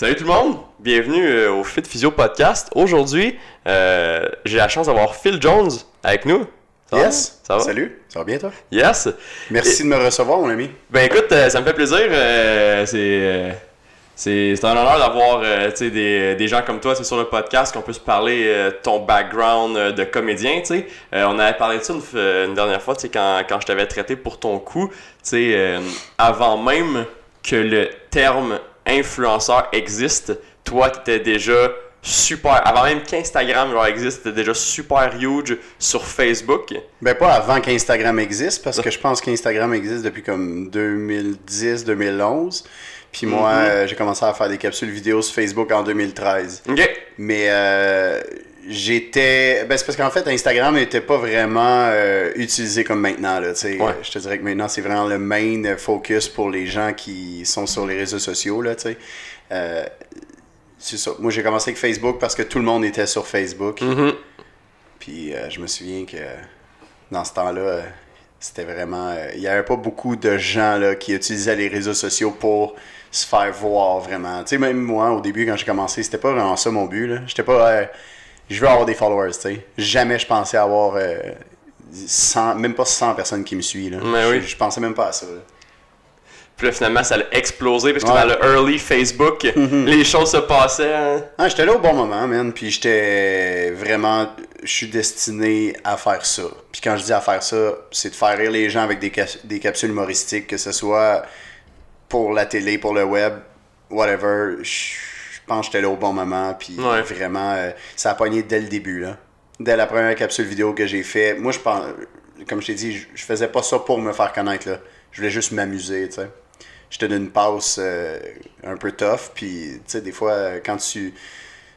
Salut tout le monde, bienvenue euh, au Fit Physio Podcast. Aujourd'hui, euh, j'ai la chance d'avoir Phil Jones avec nous. Ça va? Yes. Ça va? Salut. Ça va bien, toi? Yes. Merci de me recevoir, mon ami. Ben écoute, euh, ça me fait plaisir. euh, c'est, c'est, un honneur d'avoir des, des gens comme toi sur le podcast, qu'on puisse parler de ton background de comédien. sais. On avait parlé de ça une, dernière fois quand, quand je t'avais traité pour ton coup. sais, avant même que le terme influenceur existe, toi, tu étais déjà super. Avant même qu'Instagram existe, tu étais déjà super huge sur Facebook. Ben, pas avant qu'Instagram existe, parce que je pense qu'Instagram existe depuis comme 2010-2011. Puis moi, Mhm. euh, j'ai commencé à faire des capsules vidéo sur Facebook en 2013. Ok. Mais euh, j'étais. Ben, c'est parce qu'en fait, Instagram n'était pas vraiment euh, utilisé comme maintenant. Là, tu sais. Ouais. Je te dirais que maintenant, c'est vraiment le main focus pour les gens qui sont sur les réseaux sociaux. Là, tu sais. Euh, c'est ça. Moi, j'ai commencé avec Facebook parce que tout le monde était sur Facebook. Mhm. Puis euh, je me souviens que dans ce temps-là, c'était vraiment. Il n'y avait pas beaucoup de gens là, qui utilisaient les réseaux sociaux pour se faire voir vraiment. Tu sais, même moi, au début, quand j'ai commencé, c'était pas vraiment ça mon but. là. J'étais pas. Euh, je veux avoir des followers, tu sais. Jamais je pensais avoir. euh, 100 même pas 100 personnes qui me suivent. Là. Mais je, oui. je pensais même pas à ça. là. Puis là, finalement, ça a explosé parce que Ouais. dans le early Facebook, les choses se passaient. hein. Ah, j'étais là au bon moment, man. Puis j'étais vraiment. Je suis destiné à faire ça. Puis quand je dis à faire ça, c'est de faire rire les gens avec des, cap- des capsules humoristiques, que ce soit pour la télé, pour le web, whatever. Je pense que j'étais là au bon moment. Puis Ouais. vraiment, euh, ça a pogné dès le début, là. Dès la première capsule vidéo que j'ai fait. Moi, je pense. Comme je t'ai dit, je, je faisais pas ça pour me faire connaître, là. Je voulais juste m'amuser, tu sais. J'étais d'une passe euh, un peu tough. Puis, tu sais, des fois, euh, quand tu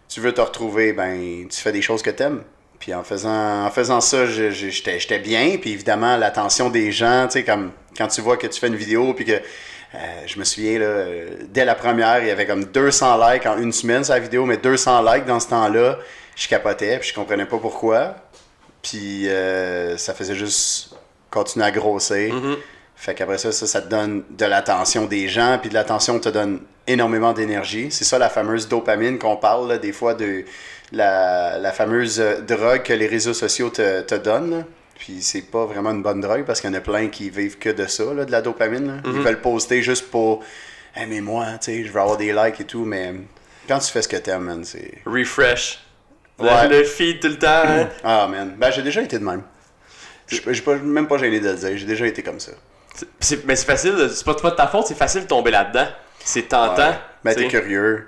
tu veux te retrouver, ben, tu fais des choses que t'aimes. Puis en faisant, en faisant ça, j'étais bien. Puis évidemment, l'attention des gens, tu sais, comme quand tu vois que tu fais une vidéo, puis que euh, je me souviens, là, euh, dès la première, il y avait comme 200 likes en une semaine la vidéo, mais 200 likes dans ce temps-là, je capotais, puis je comprenais pas pourquoi. Puis euh, ça faisait juste continuer à grossir. Mhm. Fait qu'après ça, ça, ça te donne de l'attention des gens, puis de l'attention te donne énormément d'énergie. C'est ça la fameuse dopamine qu'on parle, là, des fois, de la, la fameuse drogue que les réseaux sociaux te, te donnent. là. Puis c'est pas vraiment une bonne drogue parce qu'il y en a plein qui vivent que de ça, là, de la dopamine. là. Ils veulent poster juste pour hey, mais moi, tu sais, je veux avoir des likes et tout, mais quand tu fais ce que t'aimes, man, c'est. Refresh. Le- Ouais. Le, feed tout le temps. hein. Ah man. Ben j'ai déjà été de même. Je suis même pas gêné de le dire, j'ai déjà été comme ça. Mais c'est facile, de- c'est pas, pas de ta faute, c'est facile de tomber là-dedans. C'est tentant. Ouais. Ben, t'es curieux.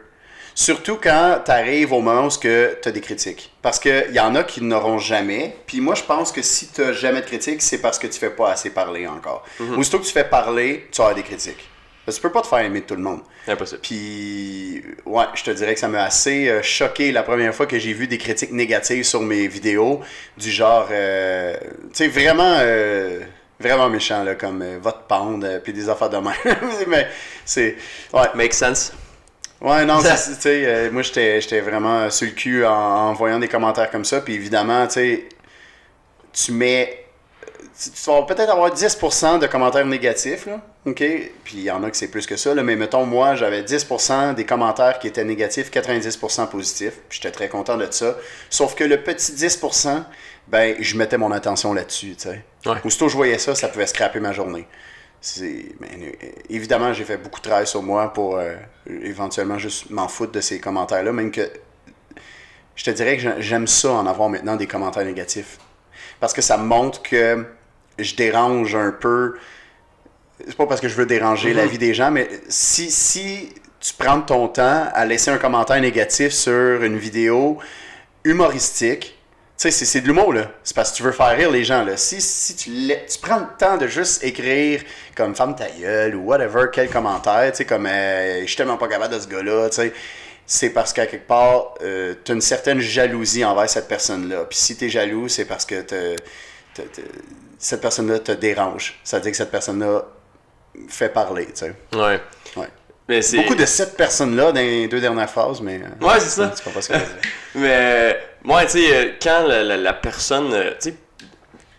Surtout quand t'arrives au moment où tu as des critiques. Parce qu'il y en a qui n'auront jamais. Puis moi, je pense que si tu jamais de critiques, c'est parce que tu fais pas assez parler encore. Mhm. Aussitôt que tu fais parler, tu auras des critiques. Parce que tu peux pas te faire aimer de tout le monde. Impossible. Puis, ouais, je te dirais que ça m'a assez euh, choqué la première fois que j'ai vu des critiques négatives sur mes vidéos, du genre, euh, tu sais, vraiment, euh, vraiment méchant, là, comme pendre, euh, puis des affaires de même. Mais c'est, ouais, Make sense. Ouais, non, tu sais, euh, moi j'étais j'étais vraiment sur le cul en, en voyant des commentaires comme ça. Puis évidemment, tu sais, tu mets. Tu, tu vas peut-être avoir 10% de commentaires négatifs, là. OK? Puis il y en a que c'est plus que ça, là. Mais mettons, moi, j'avais 10% des commentaires qui étaient négatifs, 90% positifs. Puis j'étais très content de ça. Sauf que le petit 10%, ben, je mettais mon attention là-dessus, tu sais. Ouais. Aussitôt que je voyais ça, ça pouvait scraper ma journée. Ben, évidemment, j'ai fait beaucoup de travail sur moi pour euh, éventuellement juste m'en foutre de ces commentaires-là, même que je te dirais que j'ai- j'aime ça en avoir maintenant des commentaires négatifs. Parce que ça me montre que je dérange un peu. C'est pas parce que je veux déranger la vie des gens, mais si, si tu prends ton temps à laisser un commentaire négatif sur une vidéo humoristique, sais, c'est- c'est de l'humour, là. C'est parce que tu veux faire rire les gens, là. Si, si tu, tu prends le temps de juste écrire comme « femme ta gueule » ou whatever, quel commentaire, tu sais, comme euh, Je suis tellement pas capable de ce gars-là », tu sais, c'est parce qu'à quelque part, tu as une certaine jalousie envers cette personne-là. Puis si tu es jaloux, c'est parce que te- te- te- cette personne-là te dérange. Ça veut dire que cette personne-là fait parler, tu sais. Ouais. Ouais. Mais c'est. Beaucoup de cette personne-là dans les deux dernières phrases, mais... euh, Ouais, c'est ça. Tu comprends ce que je veux dire. Mais moi, tu sais, euh, quand la, la- la personne, euh, tu sais,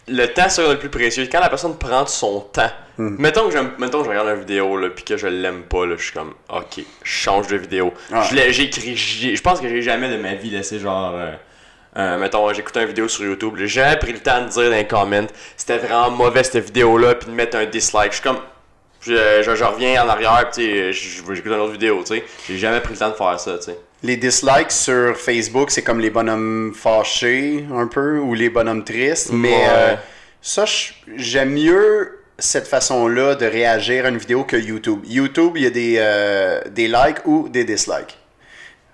le temps sera le plus précieux. Quand la personne prend son temps Mettons, que j'aime- mettons que je regarde une vidéo, là, puis que je l'aime pas, là, je suis comme, ok, je change de vidéo. Ah. Je l'ai- J'ai écrit, j'ai- je pense que j'ai jamais de ma vie laissé genre. euh, euh, mettons, j'écoutais une vidéo sur YouTube, j'ai jamais pris le temps de dire dans les comments, c'était vraiment mauvais cette vidéo-là, puis de mettre un dislike. Je suis comme, je, je, je reviens en arrière, puis je- j'écoute une autre vidéo, tu sais. J'ai jamais pris le temps de faire ça, tu sais. Les dislikes sur Facebook, c'est comme les bonhommes fâchés, un peu, ou les bonhommes tristes. Mais Ouais. euh, ça, j'aime mieux cette façon-là de réagir à une vidéo que YouTube. YouTube, il y a des, euh, des likes ou des dislikes.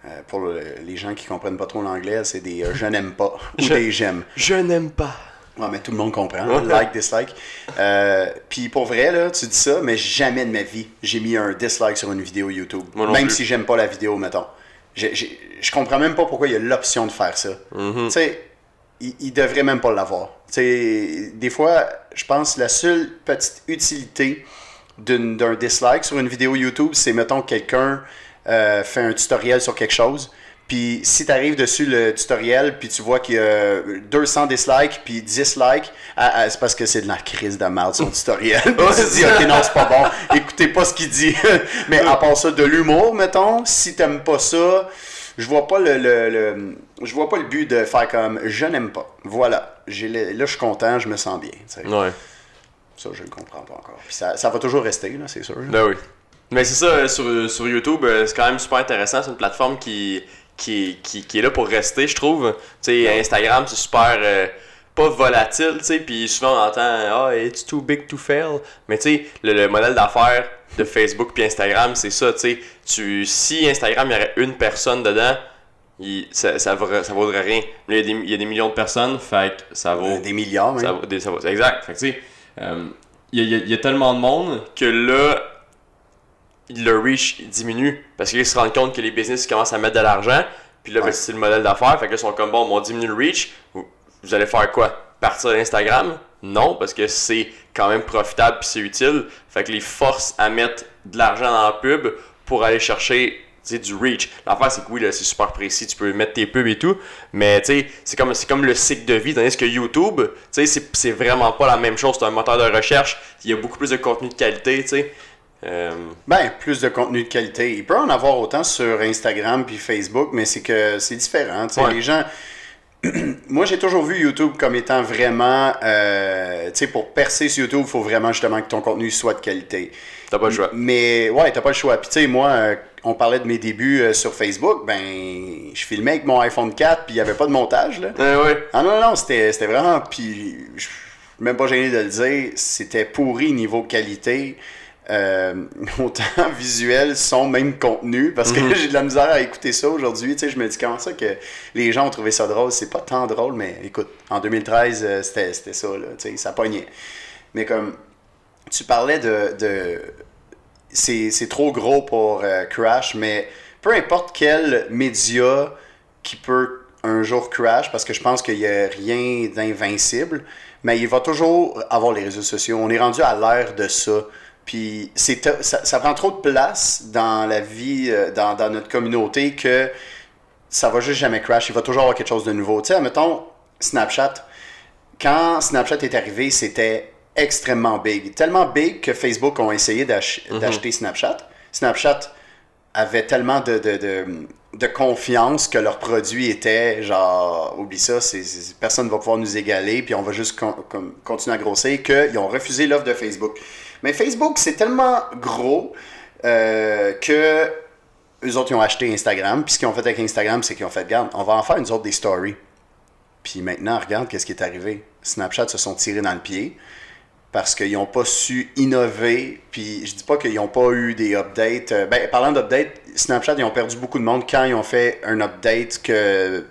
Euh, pour le- les gens qui comprennent pas trop l'anglais, c'est des euh, je n'aime pas ou Je- des j'aime. Je n'aime pas. Ouais, mais tout le monde comprend. Like, dislike. Euh, Puis pour vrai, là, tu dis ça, mais jamais de ma vie, j'ai mis un dislike sur une vidéo YouTube. Même plus. si j'aime pas la vidéo, mettons. Je comprends même pas pourquoi il y a l'option de faire ça. Mm-hmm. Tu sais, il, il devrait même pas l'avoir. Tu sais, des fois, je pense que la seule petite utilité d'un dislike sur une vidéo YouTube, c'est, mettons, que quelqu'un euh, fait un tutoriel sur quelque chose. Puis si tu arrives dessus le tutoriel, puis tu vois qu'il y a 200 dislikes, puis 10 likes, ah, ah, c'est parce que c'est de la crise de merde son tutoriel. Puis tu dis, ok, non, c'est pas bon, écoutez pas ce qu'il dit. Mais à part ça, de l'humour, mettons, si t'aimes pas ça, je vois pas le, le- le- je vois pas le but de faire comme je n'aime pas. Voilà. J'ai là, je suis content, je me sens bien. Ouais. Ça, je le comprends pas encore. Puis ça, ça va toujours rester, là, c'est sûr. Ben oui. Mais c'est ça, euh, sur, sur YouTube, euh, c'est quand même super intéressant. C'est une plateforme qui, qui, qui, qui est là pour rester, je trouve. Tu sais, Instagram, c'est super. euh, pas volatile, tu sais, puis souvent on entend Ah, it's too big to fail. Mais tu sais, le, le modèle d'affaires de Facebook puis Instagram, c'est ça, tu sais. Tu, si Instagram, il y aurait une personne dedans, il- ça, ça, vaudrait, ça vaudrait rien. Mais il y, a des, il y a des millions de personnes, fait que ça vaut. Des milliards, même. Ça va- des- ça va- exact. Fait que, tu sais, euh, il y, a- il y a tellement de monde que là, le reach diminue parce qu'ils se rendent compte que les business commencent à mettre de l'argent. Puis là, ben, c'est le modèle d'affaires. Fait que là, ils sont comme bon, on diminue le reach. Vous, vous allez faire quoi? Partir d'Instagram Non, parce que c'est quand même profitable puis c'est utile. Fait que les force à mettre de l'argent dans la pub pour aller chercher du reach. L'affaire, c'est que oui, là, c'est super précis, tu peux mettre tes pubs et tout, mais tu sais, c'est comme, c'est comme le cycle de vie, tandis que YouTube, tu sais, c'est, c'est vraiment pas la même chose. C'est un moteur de recherche, il y a beaucoup plus de contenu de qualité, tu sais. Euh, Ben, plus de contenu de qualité. Il peut en avoir autant sur Instagram puis Facebook, mais c'est que c'est différent. Ouais. Les gens. Moi, j'ai toujours vu YouTube comme étant vraiment. euh, tu sais, pour percer sur YouTube, il faut vraiment justement que ton contenu soit de qualité. t'as pas le choix. Mais ouais, t'as pas le choix. Puis tu sais, moi, euh, on parlait de mes débuts euh, sur Facebook. Ben, je filmais avec mon iPhone 4, puis il n'y avait pas de montage, là. Ouais. Ah non, non, non, c'était c'était vraiment. Puis, je suis même pas gêné de le dire, c'était pourri niveau qualité. Euh, autant visuel, son, même contenu, parce que j'ai de la misère à écouter ça aujourd'hui. Tu sais, je me dis comment ça que les gens ont trouvé ça drôle? C'est pas tant drôle, mais écoute, en 2013, euh, c'était ça, là, tu sais, ça pognait. Mais comme tu parlais de. de c'est c'est trop gros pour euh, crash, mais peu importe quel média qui peut un jour crash, parce que je pense qu'il n'y a rien d'invincible, mais il va toujours avoir les réseaux sociaux. On est rendu à l'ère de ça. Puis c'est ça, ça prend trop de place dans la vie, euh, dans, dans notre communauté que ça va juste jamais crash. Il va toujours avoir quelque chose de nouveau. Tu sais, mettons Snapchat. Quand Snapchat est arrivé, c'était extrêmement big. Tellement big que Facebook ont essayé d'ach- d'acheter Snapchat. Snapchat avait tellement de, de, de, de confiance que leur produit était genre, oublie ça, c'est, c'est- personne ne va pouvoir nous égaler, puis on va juste con- continuer à grossir, qu'ils ont refusé l'offre de Facebook. Mais Facebook, c'est tellement gros euh, que eux autres, ils ont acheté Instagram, puis ce qu'ils ont fait avec Instagram, c'est qu'ils ont fait, regarde, on va en faire une autre des stories. Puis maintenant, regarde qu'est-ce qui est arrivé. Snapchat se sont tirés dans le pied parce qu'ils n'ont pas su innover. Puis je dis pas qu'ils n'ont pas eu des updates. Euh, Ben, parlant d'updates, Snapchat, ils ont perdu beaucoup de monde quand ils ont fait un update que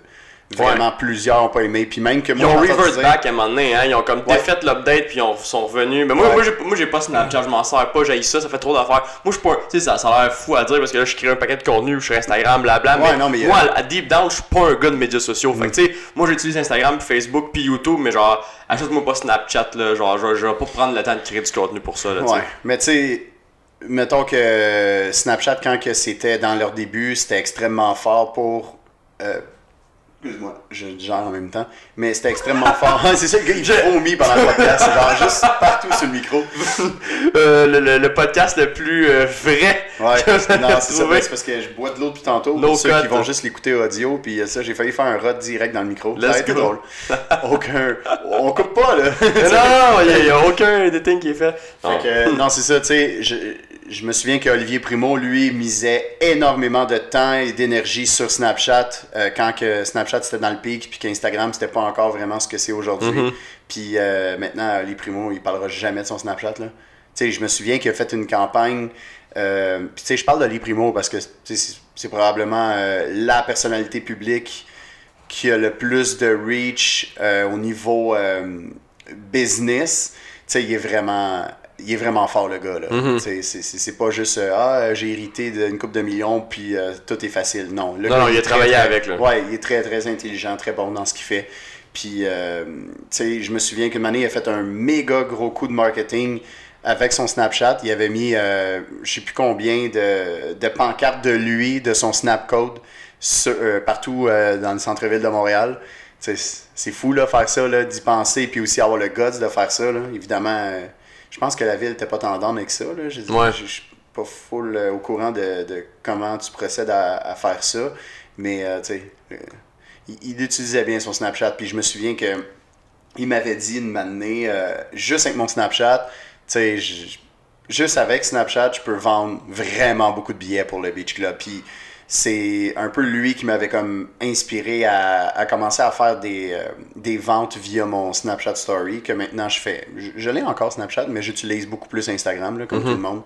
vraiment plusieurs n'ont pas aimé. Puis même que Ils ont dire- back à un moment donné, hein. Ils ont comme Ouais. défait l'update puis ils sont revenus. Mais moi, Ouais. moi, j'ai, pas Snapchat, je m'en sers pas, j'ai ça, ça fait trop d'affaires. Moi, je suis pas. Tu sais, ça, ça a l'air fou à dire parce que là, je crée un paquet de contenu sur Instagram, blabla. Ouais, mais, non, mais, moi, euh, à deep down, je suis pas un gars de médias sociaux. Fait que, tu sais, moi, j'utilise Instagram, Facebook, puis YouTube, mais genre, achète-moi pas Snapchat, là. Genre, je, je vais pas prendre le temps de créer du contenu pour ça, là. Ouais, mais tu sais, mettons que Snapchat, quand que c'était dans leur début, c'était extrêmement fort pour euh, Excuse-moi, je gère en même temps. Mais c'était extrêmement fort. c'est ça, le gars, il vomit pendant le podcast. C'est genre juste partout sur le micro. Euh, le, le- le podcast le plus euh, vrai Ouais, que non, c'est ça. ouais, C'est parce que je bois de l'eau depuis tantôt. No Pour ceux qui vont juste l'écouter audio. Puis euh, ça, j'ai failli faire un rot direct dans le micro. Let's ça a été drôle. Aucun. On coupe pas, là. Non, il n'y a, aucun editing qui est fait. Fait que, non, c'est ça, tu sais, je, me souviens qu'Olivier Primo, lui, misait énormément de temps et d'énergie sur Snapchat euh, quand que Snapchat c'était dans le pic, puis qu'Instagram c'était pas encore vraiment ce que c'est aujourd'hui. Mhm. Puis euh, maintenant, Olivier Primo, il parlera jamais de son Snapchat, là. Je me souviens qu'il a fait une campagne, euh, puis je parle d'Olivier Primo parce que c'est probablement la personnalité publique qui a le plus de reach au niveau business, tu sais, il est vraiment. Il est vraiment fort le gars là. Mhm. C'est pas juste euh, ah j'ai hérité d'une coupe de millions puis euh, tout est facile. Non, le Non, non, il a travaillé très- avec, là. Ouais, il est très très intelligent, très bon dans ce qu'il fait. Puis euh, tu sais, je me souviens que Mané a fait un méga gros coup de marketing avec son Snapchat. Il avait mis euh, je sais plus combien de, de pancartes de lui, de son Snap code sur- euh, partout dans le centre-ville de Montréal. C'est fou là, faire ça, là, d'y penser, puis aussi avoir le guts de faire ça. Là. Évidemment, euh, je pense que la ville n'était pas tendance avec ça. Là. Je Ouais. je suis pas full euh, au courant de, de comment tu procèdes à, à faire ça. Mais euh, tu sais, euh, il, il utilisait bien son Snapchat. Puis je me souviens que il m'avait dit une matinée, euh, juste avec mon Snapchat, tu sais, juste avec Snapchat, je peux vendre vraiment beaucoup de billets pour le Beach Club. Puis c'est un peu lui qui m'avait comme inspiré à, à commencer à faire des, euh, des ventes via mon Snapchat Story que maintenant je fais. Je, je l'ai encore Snapchat, mais j'utilise beaucoup plus Instagram, là, comme tout le monde.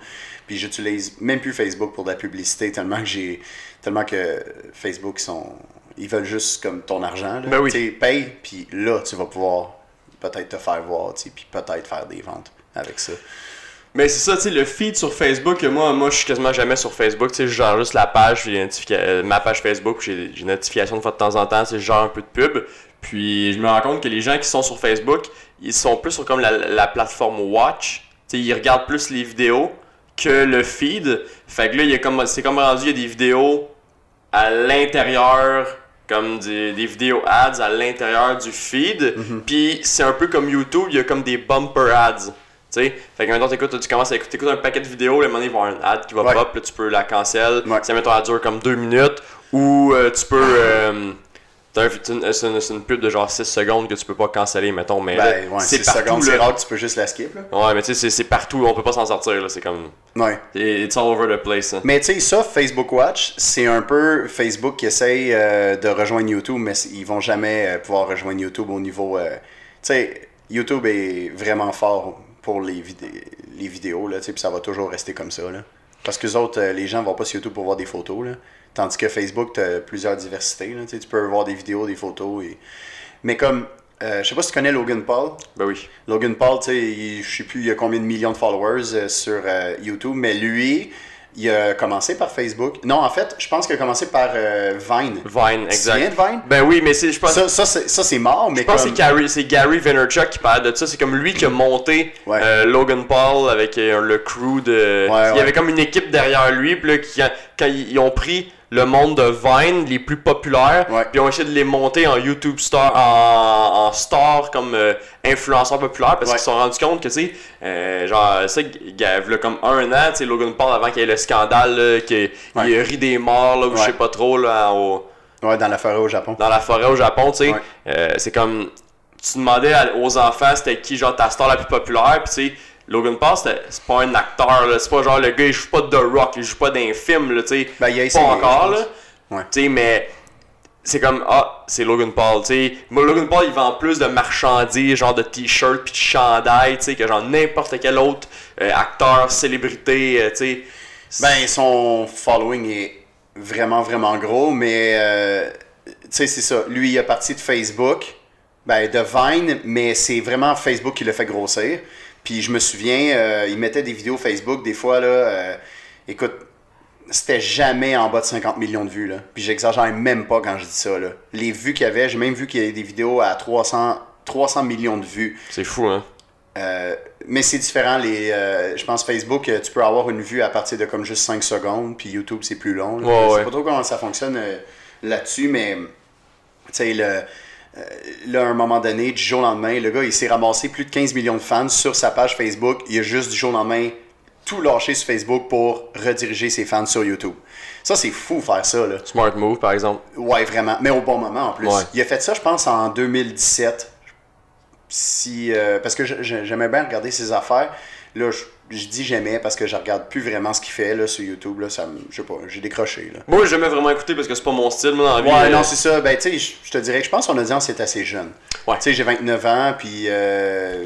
Puis j'utilise même plus Facebook pour de la publicité tellement que j'ai tellement que Facebook ils sont ils veulent juste comme ton argent. Là. Ben oui. Tu paye, puis là tu vas pouvoir peut-être te faire voir, puis peut-être faire des ventes avec ça. Mais c'est ça, tu sais, le feed sur Facebook, moi, moi je suis quasiment jamais sur Facebook, tu sais, je gère juste la page, j'ai des notifica- euh, ma page Facebook, j'ai j'ai une notification de fois de temps en temps, je gère un peu de pub. Puis je me rends compte que les gens qui sont sur Facebook, ils sont plus sur comme la, la plateforme Watch, tu sais, ils regardent plus les vidéos que le feed. Fait que là, il y a comme, c'est comme rendu, il y a des vidéos à l'intérieur, comme des, des vidéos ads à l'intérieur du feed. Puis c'est un peu comme YouTube, il y a comme des bumper ads. Tu sais, fait que maintenant t'écoutes, tu commences à écouter t'écoutes un paquet de vidéos, un moment donné, il va y avoir un ad qui va Ouais. pop, là tu peux la cancel. Ouais. Si mettons elle dure comme deux minutes, ou euh, tu peux. euh, c'est une, une- une pub de genre 6 secondes que tu peux pas canceller, mettons, mais Ben, ouais, c'est partout. c'est rare tu peux juste la skip. Là. Ouais, mais tu sais, c'est- partout, on peut pas s'en sortir, là, c'est comme. Ouais. It's all over the place. hein. Mais tu sais, ça, Facebook Watch, c'est un peu Facebook qui essaye euh, de rejoindre YouTube, mais ils vont jamais euh, pouvoir rejoindre YouTube au niveau. euh, tu sais, YouTube est vraiment fort pour les, vidé- les vidéos, là, tu sais, puis ça va toujours rester comme ça. Là. Parce que les autres, euh, les gens vont pas sur YouTube pour voir des photos. Là. Tandis que Facebook, tu as plusieurs diversités. Là, tu peux voir des vidéos, des photos. Et... Mais comme. euh, je sais pas si tu connais Logan Paul. Ben oui. Logan Paul, tu sais, il- je sais plus il y a combien de millions de followers euh, sur euh, YouTube, mais lui, il a commencé par Facebook. Non, en fait, je pense qu'il a commencé par euh, Vine. Vine, Tu exact. souviens de Vine? Ben oui, mais c'est, je pense. Ça, ça, c'est, ça, c'est mort, mais Je pense comme... que c'est Gary, c'est Gary Vaynerchuk qui parle de ça. C'est comme lui qui a monté Ouais. euh, Logan Paul avec euh, le crew de. Ouais, il y ouais. avait comme une équipe derrière lui. Puis là, qui, quand ils, ont pris le monde de Vine, les plus populaires, Ouais. puis ils ont essayé de les monter en YouTube star, en, en star comme euh, influenceurs populaires parce Ouais. qu'ils se sont rendus compte que, tu sais, euh, genre, ça, il y a là, comme un an, tu sais, Logan Paul avant qu'il y ait le scandale, qu'il Ouais. rit des morts, là, ou je sais pas trop, là, au Ouais, dans la forêt au Japon. dans la forêt au Japon, tu sais. Euh, c'est comme. Tu demandais à- aux enfants c'était qui, genre, ta star la plus populaire, puis tu sais. Logan Paul, c'est pas un acteur. C'est pas genre le gars, il joue pas de The Rock, il joue pas d'un film, là, tu sais. Ben, il a pas encore, là. pense. Ouais. Tu sais, mais. C'est comme, ah, c'est Logan Paul, tu sais. Logan Paul, il vend plus de marchandises, genre de t-shirts puis de chandails, tu sais, que genre n'importe quel autre euh, acteur, célébrité, euh, tu sais. Ben, son following est vraiment, vraiment gros, mais euh, tu sais, c'est ça. Lui, il est parti de Facebook, ben, de Vine, mais c'est vraiment Facebook qui l'a fait grossir. Puis je me souviens, euh, il mettait des vidéos Facebook, des fois, là, euh, écoute, c'était jamais en bas de 50 millions de vues, là. Puis j'exagère même pas quand je dis ça, là. Les vues qu'il y avait, j'ai même vu qu'il y avait des vidéos à 300, 300 millions de vues. C'est fou, hein? Euh, mais c'est différent. Les, euh, je pense Facebook, tu peux avoir une vue à partir de comme juste 5 secondes, puis YouTube, c'est plus long. je sais ouais. pas trop comment ça fonctionne euh, là-dessus, mais Tu sais, le, là, à un moment donné, du jour au lendemain, le gars, il s'est ramassé plus de 15 millions de fans sur sa page Facebook. Il a juste du jour au lendemain tout lâché sur Facebook pour rediriger ses fans sur YouTube. Ça, c'est fou faire ça, là. Smart move, par exemple. Ouais, vraiment. Mais au bon moment, en plus. Ouais. Il a fait ça, je pense, en 2017. Si, euh, parce que j'aimais bien regarder ses affaires. Là, je, je dis j'aimais parce que je regarde plus vraiment ce qu'il fait là, sur YouTube. Là, ça je sais pas, j'ai décroché. Là. Moi, jamais vraiment écouté parce que c'est pas mon style, moi, dans la vie. Ouais, non, c'est ça. Ben, tu sais, je- te dirais que je pense que son audience est assez jeune. Ouais. Tu sais, j'ai 29 ans, puis. Euh,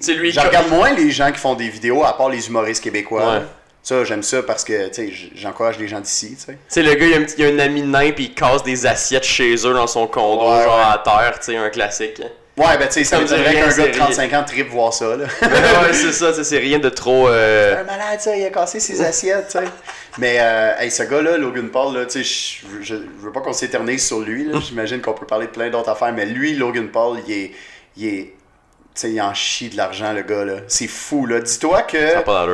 je- lui regarde moins les gens qui font des vidéos, à part les humoristes québécois. Ouais. Ça, j'aime ça parce que, tu sais, j'encourage les gens d'ici, tu sais. Tu sais, le gars, il a, un il a un ami nain, puis il casse des assiettes chez eux dans son condo, Ouais, genre ouais. à terre, tu sais, un classique. Ouais, ben, tu sais, ça Ça me dirait qu'un c'est gars de rien. 35 ans tripe voir ça, là. ouais, c'est ça, c'est rien de trop. euh, un malade, ça, il a cassé ses assiettes, tu sais. Mais, euh, hey, ce gars-là, Logan Paul, là, tu sais, je veux pas qu'on s'éternise sur lui, là. J'imagine qu'on peut parler de plein d'autres affaires, mais lui, Logan Paul, il est. Il est. Tu sais, il en chie de l'argent, le gars, là. C'est fou, là. Dis-toi que. Ça pas.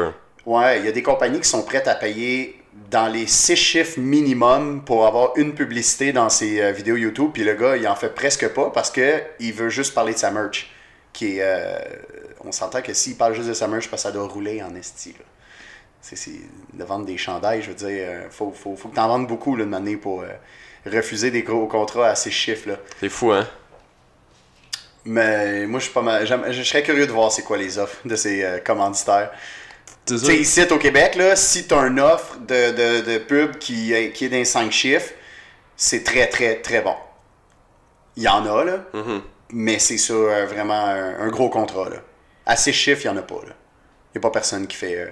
Ouais, il y a des compagnies qui sont prêtes à payer dans les six chiffres minimum pour avoir une publicité dans ses euh, vidéos YouTube. Puis le gars, il en fait presque pas parce que il veut juste parler de sa merch. Qui est, euh, on s'entend que s'il parle juste de sa merch, parce que ça doit rouler en esti. là. C'est, c'est de vendre des chandails, je veux dire, euh, faut, faut, faut que tu en vendes beaucoup là, de manière pour refuser des gros contrats à ces chiffres. Là. C'est fou, hein? Mais moi, je suis pas mal. Je serais curieux de voir c'est quoi les offres de ces commanditaires. Tu sais, ici au Québec, là, si tu as une offre de, de, de pub qui, est- qui est dans 5 chiffres, c'est très, très, très bon. Il y en a, là, Mhm. mais c'est ça, euh, vraiment un, un gros contrat. Là. À 6 chiffres, il n'y en a pas. Il n'y a pas personne qui fait euh,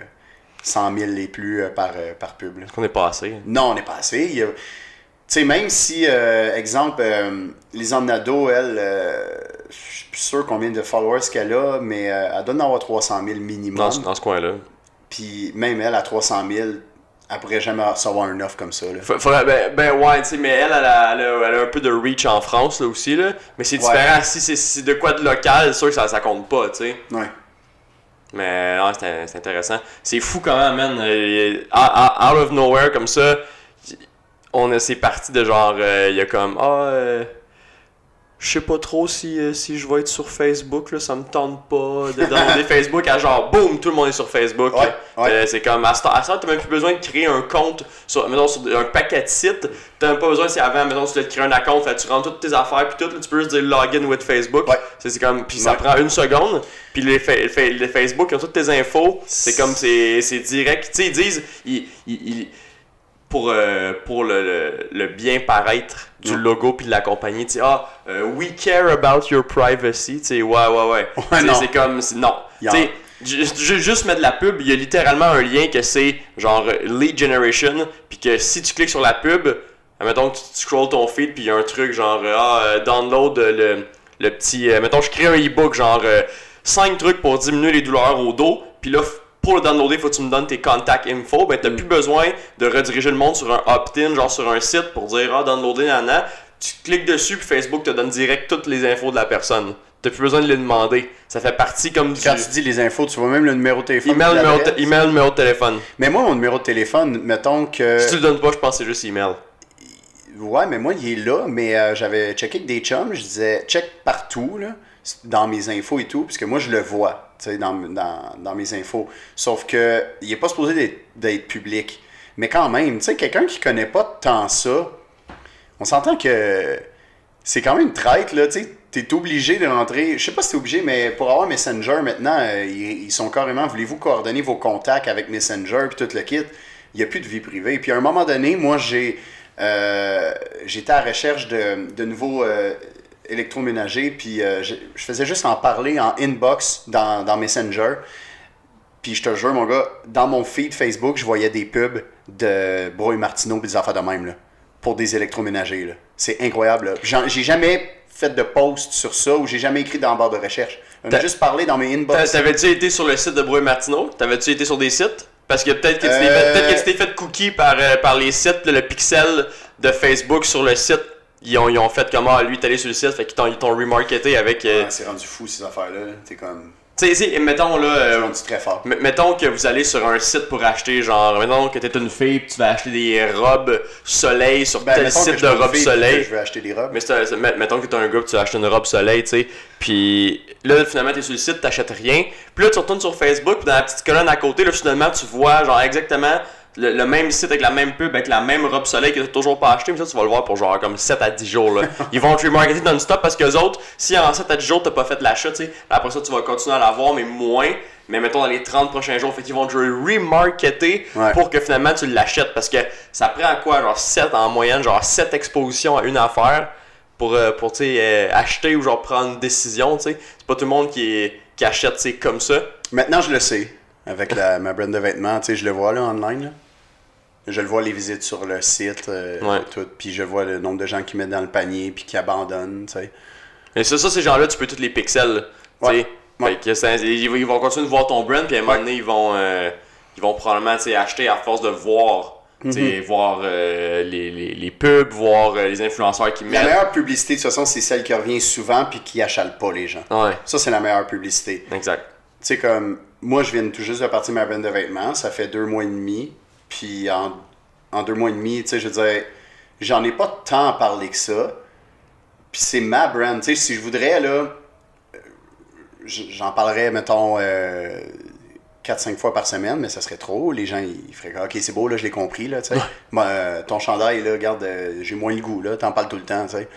100 000 et plus euh, par, euh, par pub. là. On est passé. Non, on n'est pas assez. Il y a- Tu sais, même si, exemple, Lisanne Nadeau, elle, je suis plus sûr combien de followers qu'elle a, mais elle doit en avoir 300 000 minimum. Dans, dans ce coin-là. Puis même elle, à 300 000, elle pourrait jamais recevoir une offre comme ça. Là. Faudrait- ben, ben ouais, tu sais, mais elle, elle a, elle, a, elle a un peu de reach en France, là, aussi, là. Mais c'est différent. Si c'est si c'est de quoi de local, c'est sûr que ça, ça compte pas, tu sais. Ouais. Mais non, c'est intéressant. C'est fou comment, man. euh, out out of nowhere, comme ça, on a, c'est parti de genre, euh, il y a comme, ah, euh, je sais pas trop si, euh, si je vais être sur Facebook, là, ça me tente pas de demander Facebook à genre, boum, tout le monde est sur Facebook. Ouais, là. ouais. Euh, c'est comme, à temps, t'as même plus besoin de créer un compte sur, mettons, sur un paquet de sites. T'as même pas besoin, si avant, mettons, tu te créer un compte, fait, tu rentres toutes tes affaires, puis tout, là, tu peux juste dire login with Facebook. Ouais. C'est comme, puis ça prend une seconde, puis les, fa- les Facebook, ils ont toutes tes infos. C'est comme, c'est c'est direct. Tu sais, ils disent, ils, ils- ils- pour, euh, pour le, le, le bien paraître du Ouais. logo puis de la compagnie, tu ah, euh, we care about your privacy, tu sais, ouais, ouais, ouais. Ouais, c'est comme, non. Il y Tu sais, ju- ju- juste mettre de la pub, il y a littéralement un lien que c'est genre lead generation, puis que si tu cliques sur la pub, mettons que tu, tu scrolls ton feed, puis il y a un truc genre, euh, ah, euh, download le, le petit. mettons, je crée un e-book, genre 5 trucs pour diminuer les douleurs au dos, puis là, pour le downloader, faut que tu me donnes tes contact info. Ben, t'as Mm. plus besoin de rediriger le monde sur un opt-in, genre sur un site pour dire, ah, downloader, nana. Tu cliques dessus, puis Facebook te donne direct toutes les infos de la personne. T'as plus besoin de les demander. Ça fait partie comme du. Quand tu dis les infos, tu vois même le numéro de téléphone. Email, numéro, email, numéro de téléphone. Mais moi, mon numéro de téléphone, mettons que. Si tu le donnes pas, je pense que c'est juste email. Ouais, mais moi, il est là, mais euh, j'avais checké avec des chums, je disais check partout, là, dans mes infos et tout, puisque moi, je le vois, dans, dans, dans mes infos. Sauf que, il est pas supposé d'être- public. Mais quand même, tu sais, quelqu'un qui connaît pas tant ça, on s'entend que c'est quand même traite, là, tu sais. T'es obligé de rentrer, je sais pas si t'es obligé, mais pour avoir Messenger maintenant, euh, ils, ils sont carrément, voulez-vous coordonner vos contacts avec Messenger puis tout le kit? Il n'y a plus de vie privée. Puis à un moment donné, moi, j'ai euh, j'étais à la recherche de, de nouveaux euh, électroménagers, puis euh, je, je faisais juste en parler en inbox dans, dans Messenger. Puis je te jure, mon gars, dans mon feed Facebook, je voyais des pubs de Bro et Martineau et des affaires de même, là, pour des électroménagers. C'est incroyable. J'ai jamais fait de post sur ça ou j'ai jamais écrit dans la barre de recherche. On a juste parlé dans mes inbox. T'avais-tu été sur le site de Brouille Martineau? T'avais-tu été sur des sites? Parce que peut-être que tu t'es Euh, fait, peut-être que tu t'es fait cookie par, euh, par les sites, le pixel de Facebook sur le site. Ils ont, ils ont fait comment lui, t'es allé sur le site, fait qu'ils t'ont, ils t'ont remarketé avec. euh, Ouais, c'est rendu fou ces affaires-là. là. T'es comme. Tu sais, mettons là. Euh, rendu très fort. Mettons que vous allez sur un site pour acheter, genre, mettons que t'es une fille pis tu vas acheter des robes soleil sur Ben, tel site de robes soleil. Je veux acheter des robes. Mais c'est mettons que t'es un gars pis tu vas acheter une robe soleil, tu sais. Puis là, finalement, t'es sur le site, t'achètes rien. Puis là, tu retournes sur Facebook, pis dans la petite colonne à côté, là, finalement, tu vois, genre, exactement le, le même site avec la même pub, avec la même robe soleil que t'as toujours pas acheté. Mais ça, tu vas le voir pour genre comme 7 à 10 jours, là. Ils vont te remarketer non-stop parce que autres, si en 7 à 10 jours, t'as pas fait l'achat, tu sais, après ça, tu vas continuer à l'avoir, mais moins. Mais mettons dans les 30 prochains jours, fait qu'ils vont te remarketer Ouais. pour que finalement tu l'achètes parce que ça prend quoi, genre 7 en moyenne, genre 7 expositions à une affaire pour, euh, pour tu euh, acheter ou genre prendre une décision, tu. C'est pas tout le monde qui, achète, tu comme ça. Maintenant, je le sais. Avec la, ma brand de vêtements, tu je le vois là, online. Là. Je le vois les visites sur le site, euh, Ouais. tout. Puis je vois le nombre de gens qui mettent dans le panier puis qui abandonnent, tu sais. Et ça, ça ces gens-là, tu peux tous les pixels, tu sais. Ouais. Que ils, vont- continuer de voir ton brand, puis à un moment donné, ils vont, euh, ils vont probablement, acheter à force de voir, Mhm. voir euh, les, les, les pubs, voir euh, les influenceurs qui La mettent. meilleure publicité, de toute façon, c'est celle qui revient souvent puis qui achale pas les gens. Ouais, Ça, c'est la meilleure publicité. exact. Tu sais, comme, moi, je viens tout juste de partir ma brand de vêtements, ça fait deux mois et demi. Puis en, en deux mois et demi, tu sais, je veux j'en ai pas tant parlé que ça. Puis c'est ma brand. Tu sais, si je voudrais, là, euh, j'en parlerais, mettons, 4-5 fois par semaine, mais ça serait trop. Les gens, ils feraient OK, c'est beau, là, je l'ai compris, là, tu sais. Euh, ton chandail, là, regarde, euh, j'ai moins le goût, là, t'en parles tout le temps, tu sais.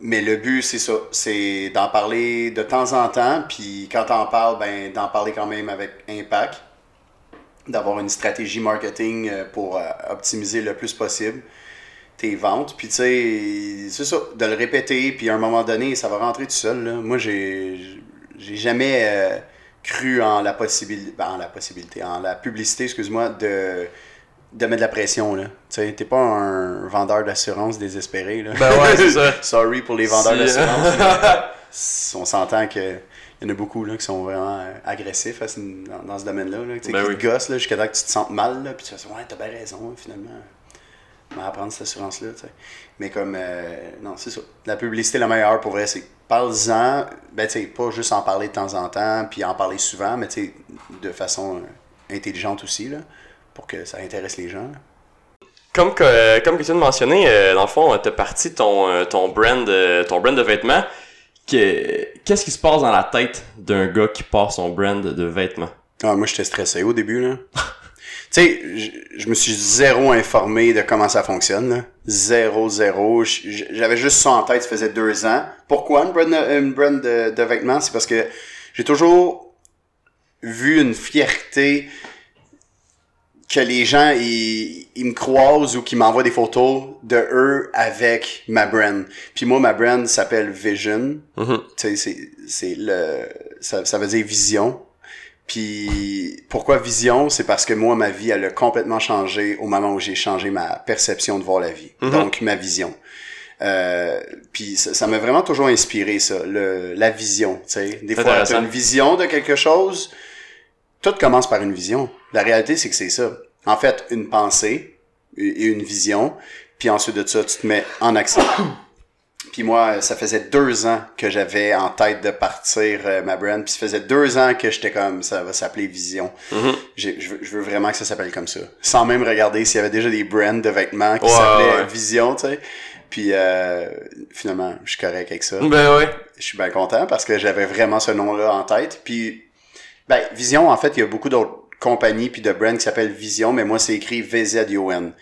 Mais le but, c'est ça. C'est d'en parler de temps en temps. Puis quand t'en parles, ben, d'en parler quand même avec impact. D'avoir une stratégie marketing euh, pour euh, optimiser le plus possible tes ventes. Puis tu sais, c'est ça. De le répéter. Puis à un moment donné, ça va rentrer tout seul. là. Moi, j'ai j'ai jamais euh, cru en la possibilité. en la possibilité. En la publicité, excuse-moi, de de mettre de la pression. Tu sais, t'es pas un vendeur d'assurance désespéré là. Ben ouais, c'est ça. Sorry pour les vendeurs d'assurance. on s'entend que il y en a beaucoup là, qui sont vraiment euh, agressifs dans, dans ce domaine-là. Là, Ben qui oui. te gossent là, jusqu'à temps que tu te sentes mal. Là, puis tu dire, ouais, t'as bien raison, hein, finalement. On va apprendre cette assurance-là. Mais comme, euh, non, c'est ça. La publicité, la meilleure pour vrai, c'est parle-en. Ben, tu sais, pas juste en parler de temps en temps, puis en parler souvent, mais tu sais, de façon euh, intelligente aussi, là, pour que ça intéresse les gens. là. Comme que, euh, comme que tu viens de mentionner, euh, dans le fond, tu as parti ton, ton, brand, ton brand de vêtements. Que- Qu'est-ce qui se passe dans la tête d'un gars qui part son brand de vêtements? Ah, moi, j'étais stressé au début, là. tu sais, je- me suis zéro informé de comment ça fonctionne. Zéro, zéro. J'avais juste ça en tête, ça faisait deux ans. Pourquoi une brand, brand de vêtements? C'est parce que j'ai toujours vu une fierté que les gens, ils, ils me croisent ou qu'ils m'envoient des photos de eux avec ma brand. Puis moi, ma brand s'appelle Vision. Mhm. Tu sais, c'est, c'est le, ça, ça veut dire vision. Puis pourquoi vision? C'est parce que moi, ma vie, elle a complètement changé au moment où j'ai changé ma perception de voir la vie. Mhm. Donc, ma vision. Euh, puis ça m'a vraiment toujours inspiré, ça, le, la vision. Tu sais, Des fois, tu intéressant. une vision de quelque chose. Tout commence par une vision. La réalité, c'est que c'est ça. En fait, une pensée et une vision. Puis ensuite de ça, tu te mets en action. Puis moi, ça faisait deux ans que j'avais en tête de partir euh, ma brand. Puis ça faisait deux ans que j'étais comme, ça va s'appeler Vision. Mhm. J'ai- Je veux, vraiment que ça s'appelle comme ça. Sans même regarder s'il y avait déjà des brands de vêtements qui s'appelaient ouais. Vision, tu sais. Puis euh, finalement, je suis correct avec ça. Ben ouais. Je suis bien content parce que j'avais vraiment ce nom-là en tête. Puis, ben, Vision, en fait, il y a beaucoup d'autres compagnies puis de brands qui s'appellent Vision, mais moi, c'est écrit V-Z-I-O-N.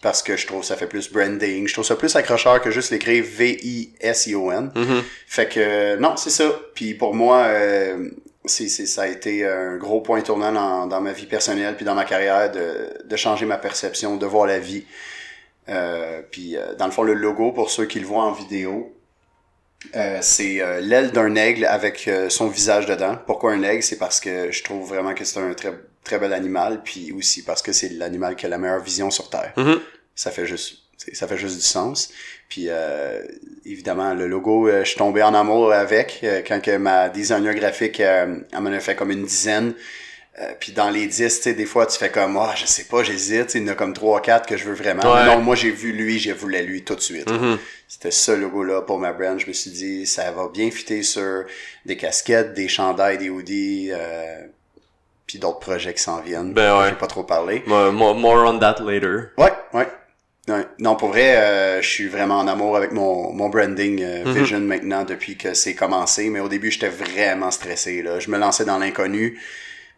Parce que je trouve que ça fait plus branding. Je trouve ça plus accrocheur que juste l'écrire V-I-S-I-O-N. Mhm. Fait que, non, c'est ça. Puis pour moi, euh, c'est, c'est, ça a été un gros point tournant dans, dans ma vie personnelle puis dans ma carrière de, de changer ma perception, de voir la vie. Euh, puis euh, dans le fond, le logo, pour ceux qui le voient en vidéo, euh, c'est euh, l'aile d'un aigle avec euh, son visage dedans. Pourquoi un aigle? C'est parce que je trouve vraiment que c'est un très, très bel animal, puis aussi parce que c'est l'animal qui a la meilleure vision sur Terre. Mhm. Ça fait juste ça fait juste du sens. Puis euh, évidemment, le logo, euh, je suis tombé en amour avec. euh, quand que ma designer graphique, euh, elle m'en a fait comme une dizaine. Euh, puis dans les 10, tu sais, des fois, tu fais comme, ah, je sais pas, j'hésite, il y en a comme 3 4 que je veux vraiment. Ouais. Non, moi, j'ai vu lui, j'ai voulu lui tout de suite. Mhm. C'était ce logo-là pour ma brand. Je me suis dit, ça va bien fitter sur des casquettes, des chandails, des hoodies, euh, puis d'autres projets qui s'en viennent. Ben ouais. J'ai pas trop parlé. More, more- on that later. Ouais, ouais. Non, pour vrai, euh, je suis vraiment en amour avec mon, mon branding euh, Mhm. vision maintenant depuis que c'est commencé. Mais au début, j'étais vraiment stressé. Là. Je me lançais dans l'inconnu.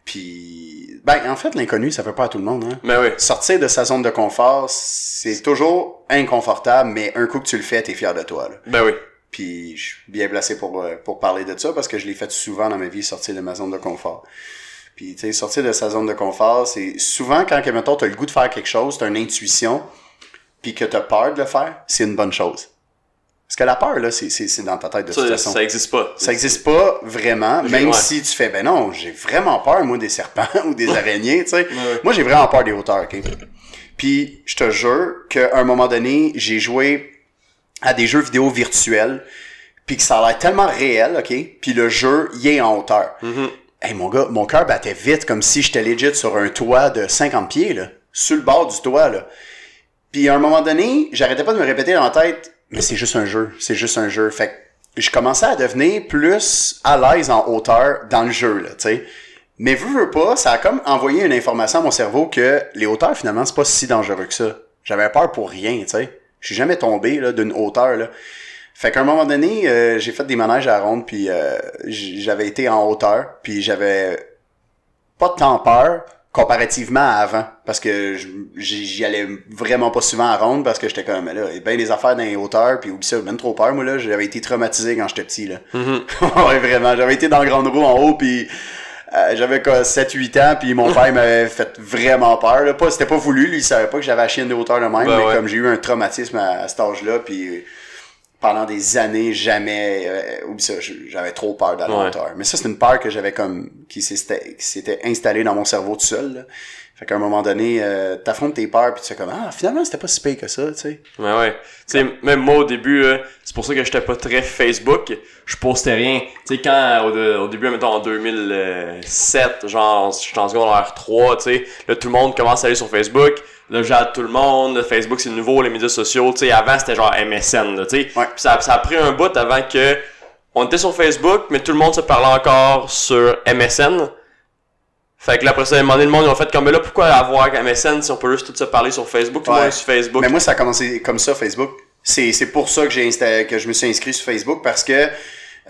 Puis, ben, en fait, l'inconnu, ça fait pas à tout le monde. Hein. Mais oui. Sortir de sa zone de confort, c'est toujours inconfortable, mais un coup que tu le fais, t'es fier de toi. Là. Ben oui. Puis je suis bien placé pour, euh, pour parler de ça parce que je l'ai fait souvent dans ma vie, sortir de ma zone de confort. Puis, tu sais, sortir de sa zone de confort, c'est souvent quand, mettons, t'as le goût de faire quelque chose, t'as une intuition, puis que t'as peur de le faire, c'est une bonne chose. Parce que la peur, là, c'est, dans ta tête de toute Ça, façon. ça existe pas. Ça existe pas vraiment, même ouais. si tu fais, ben non, j'ai vraiment peur, moi, des serpents ou des araignées, tu sais. ouais. Moi, j'ai vraiment peur des hauteurs, ok? Puis, je te jure qu'à un moment donné, j'ai joué à des jeux vidéo virtuels, puis que ça a l'air tellement réel, ok? Puis le jeu, il est en hauteur. Mhm. Hey, mon gars, mon cœur battait vite, comme si j'étais legit sur un toit de 50 pieds, là. Sur le bord du toit, là. Puis à un moment donné, j'arrêtais pas de me répéter dans la tête, mais c'est juste un jeu, c'est juste un jeu. Fait que je commençais à devenir plus à l'aise en hauteur dans le jeu, là, tu sais. Mais veux, veux pas, ça a comme envoyé une information à mon cerveau que les hauteurs, finalement, c'est pas si dangereux que ça. J'avais peur pour rien, tu sais. Je suis jamais tombé, là, d'une hauteur, là. Fait qu'à un moment donné, euh, j'ai fait des manèges à ronde, puis euh, j'avais été en hauteur, puis j'avais pas tant peur comparativement à avant, parce que j'y allais vraiment pas souvent à ronde, parce que j'étais comme, là, il y a bien des affaires dans les hauteurs, puis oublie ça, même trop peur, moi, là, j'avais été traumatisé quand j'étais petit, là. Mhm. ouais, vraiment, j'avais été dans le grande roue en haut, puis euh, j'avais quoi, 7-8 ans, puis mon père m'avait fait vraiment peur, là. Pas, c'était pas voulu, lui, il savait pas que j'avais chienne de hauteur de même, Ben mais ouais. comme j'ai eu un traumatisme à, à cet âge-là, puis pendant des années, jamais, euh, j'avais trop peur d'aller en hauteur. Mais ça, c'est une peur que j'avais comme, qui s'était, qui s'était installée dans mon cerveau tout seul, là. Fait qu'à un moment donné, euh, t'affrontes tes peurs, puis tu fais comme, ah, finalement, c'était pas si pire que ça, tu sais. Ouais, ouais. Tu sais, même moi, au début, euh, c'est pour ça que j'étais pas très Facebook. Je postais rien. Tu sais, quand, au, début, mettons, en 2007, genre, j'étais en secondaire 3, tu sais, là, tout le monde commence à aller sur Facebook. Là, j'aide tout le monde. Facebook, c'est nouveau, les médias sociaux. Tu sais, avant, c'était genre MSN, là, tu sais. Ouais. Puis ça, ça a pris un bout avant que on était sur Facebook, mais tout le monde se parlait encore sur MSN. Fait que là, après ça, à un moment donné, le monde, ils ont fait comme, mais là, pourquoi avoir MSN si on peut juste tout se parler sur Facebook? Tout le monde est sur Facebook. Mais moi, ça a commencé comme ça, Facebook. C'est, c'est pour ça que j'ai insta- que je me suis inscrit sur Facebook parce que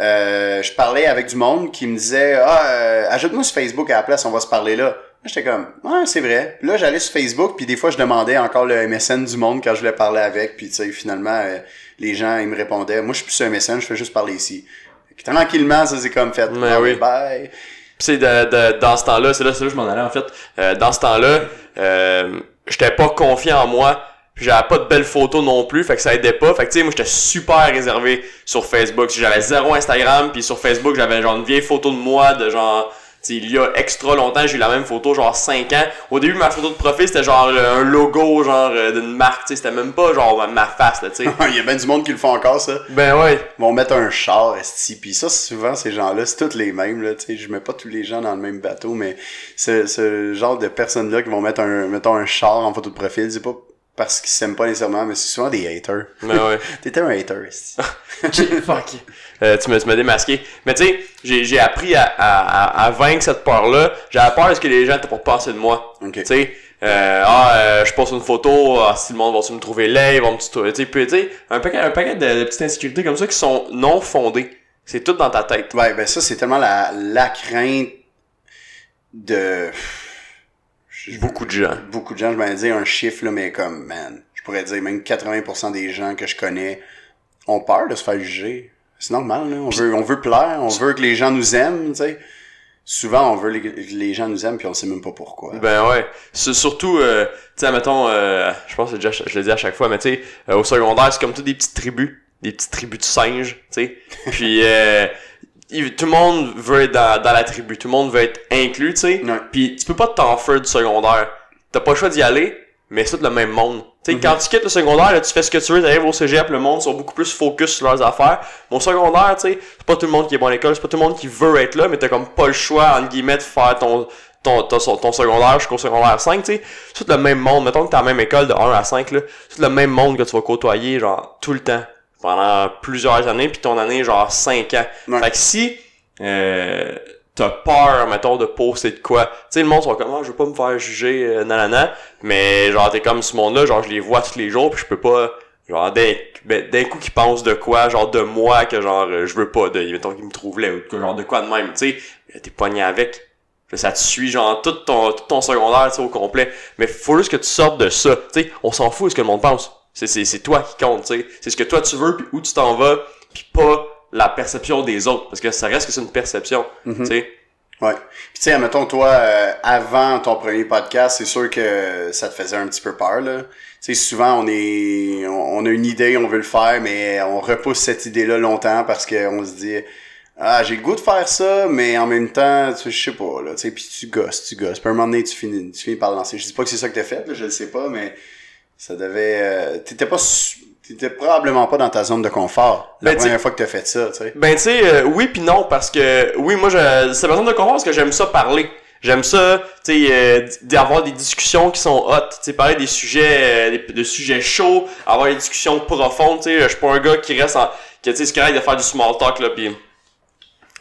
euh, je parlais avec du monde qui me disait Ah, euh, ajoute-moi sur Facebook à la place, on va se parler là. Là, J'étais comme Ouais, c'est vrai. Puis là, j'allais sur Facebook, puis des fois, je demandais encore le MSN du monde quand je voulais parler avec. Puis tu sais, finalement, euh, les gens, ils me répondaient Moi, je suis plus sur MSN, je fais juste parler ici. Fait que Tranquillement, ça s'est comme fait. Mais Ah, oui. Bye. C'est de, de, dans ce temps-là, c'est là, c'est là que je m'en allais en fait. Euh, dans ce temps-là, euh, j'étais pas confiant en moi. J'avais pas de belles photos non plus, fait que ça aidait pas. Fait que tu sais, moi j'étais super réservé sur Facebook. J'avais zéro Instagram, puis sur Facebook j'avais genre une vieille photo de moi de genre, tu sais, il y a extra longtemps, j'ai eu la même photo, genre 5 ans. Au début, ma photo de profil c'était genre euh, un logo genre euh, d'une marque, tu c'était même pas genre ma- ma face là, tu sais. Il y a bien du monde qui le font encore, ça. ben ouais. Ils vont mettre un char, esti. Puis ça, souvent, ces gens-là, c'est tous les mêmes, là. Tu sais, je mets pas tous les gens dans le même bateau, mais ce, ce genre de personnes-là qui vont mettre un, mettons, un char en photo de profil, c'est pas parce qu'ils s'aiment pas nécessairement, mais c'est souvent des haters. Ben ouais. T'étais un hater, esti. Fuck. Euh, tu m'as tu m'as démasqué. Mais tu sais, j'ai j'ai appris à, à, à, à vaincre cette peur-là. J'avais peur de ce que les gens étaient pour penser de moi. Tu sais, euh, ah, euh, je poste une photo, ah, si le monde va se me trouver laid, ils vont me tutoyer. Tu sais, un paquet, un paquet de, de petites insécurités comme ça qui sont non fondées. C'est tout dans ta tête. Ouais, ben ça, c'est tellement la, la crainte de... Beaucoup de gens. beaucoup de gens, je vais dire un chiffre, là, mais comme, man, je pourrais dire même 80% des gens que je connais ont peur de se faire juger. C'est normal, là. On veut, on veut plaire, on veut que les gens nous aiment, tu sais. Souvent, on veut que les gens nous aiment, puis on sait même pas pourquoi. Ben ouais. C'est surtout, euh, tu sais, mettons, euh, je pense que déjà, je le dis à chaque fois, mais tu sais, euh, au secondaire, c'est comme tout des petites tribus, des petites tribus de singes, tu sais. Puis euh, tout le monde veut être dans, dans la tribu, tout le monde veut être inclus, tu sais. Puis tu peux pas t'en faire du secondaire. T'as pas le choix d'y aller, mais c'est tout le même monde. Tu sais, quand tu quittes le secondaire, là, tu fais ce que tu veux, t'arrives au cégep, le monde sont beaucoup plus focus sur leurs affaires. Au secondaire, tu sais, c'est pas tout le monde qui est bon à l'école, c'est pas tout le monde qui veut être là, mais t'as comme pas le choix, entre guillemets, de faire ton, ton, ton, ton secondaire jusqu'au secondaire 5, tu sais, tout le même monde, mettons que t'es à la même école de 1 à 5, là, tout le même monde que tu vas côtoyer, genre, tout le temps, pendant plusieurs années, puis ton année, genre, 5 ans. Ouais. Fait que si, euh, t'as peur, mettons, de poster de quoi, tu sais, le monde sont comme, ah, je veux pas me faire juger, euh, nanana, mais genre, t'es comme ce monde-là, genre, je les vois tous les jours, puis je peux pas, genre, d'un, ben, d'un coup qu'ils pensent de quoi, genre, de moi, que genre, euh, je veux pas, de, mettons qu'ils me trouvent là, ou que genre, de quoi de même, tu sais, t'es pogné avec. Ça te suit genre tout ton, tout ton secondaire tu sais, au complet. Mais faut juste que tu sortes de ça. Tu sais, on s'en fout de ce que le monde pense. C'est, c'est, c'est toi qui compte, tu sais. C'est ce que toi tu veux, puis où tu t'en vas, puis pas la perception des autres. Parce que ça reste que c'est une perception. Tu sais. Ouais. Puis tu sais, admettons, toi, euh, avant ton premier podcast, c'est sûr que ça te faisait un petit peu peur, là. Tu sais, souvent, on est, on, on a une idée, on veut le faire, mais on repousse cette idée-là longtemps parce qu'on se dit, ah, j'ai le goût de faire ça, mais en même temps, tu sais, je sais pas, là, tu sais, puis tu gosses, tu gosses. Puis à un moment donné, tu finis, tu finis par le lancer. Je dis pas que c'est ça que t'as fait, là, je le sais pas, mais ça devait, euh, t'étais pas, su- t'étais probablement pas dans ta zone de confort la Ben, première fois que t'as fait ça, tu sais. Ben tu sais, euh, oui puis non parce que oui moi je c'est besoin de comprendre parce que j'aime ça parler. J'aime ça, tu sais, euh, d'avoir des discussions qui sont hot, tu sais, parler des sujets, euh, des, de sujets chauds, avoir des discussions profondes, tu sais, je suis pas un gars qui reste en, que tu sais, c'est correct de faire du small talk là, puis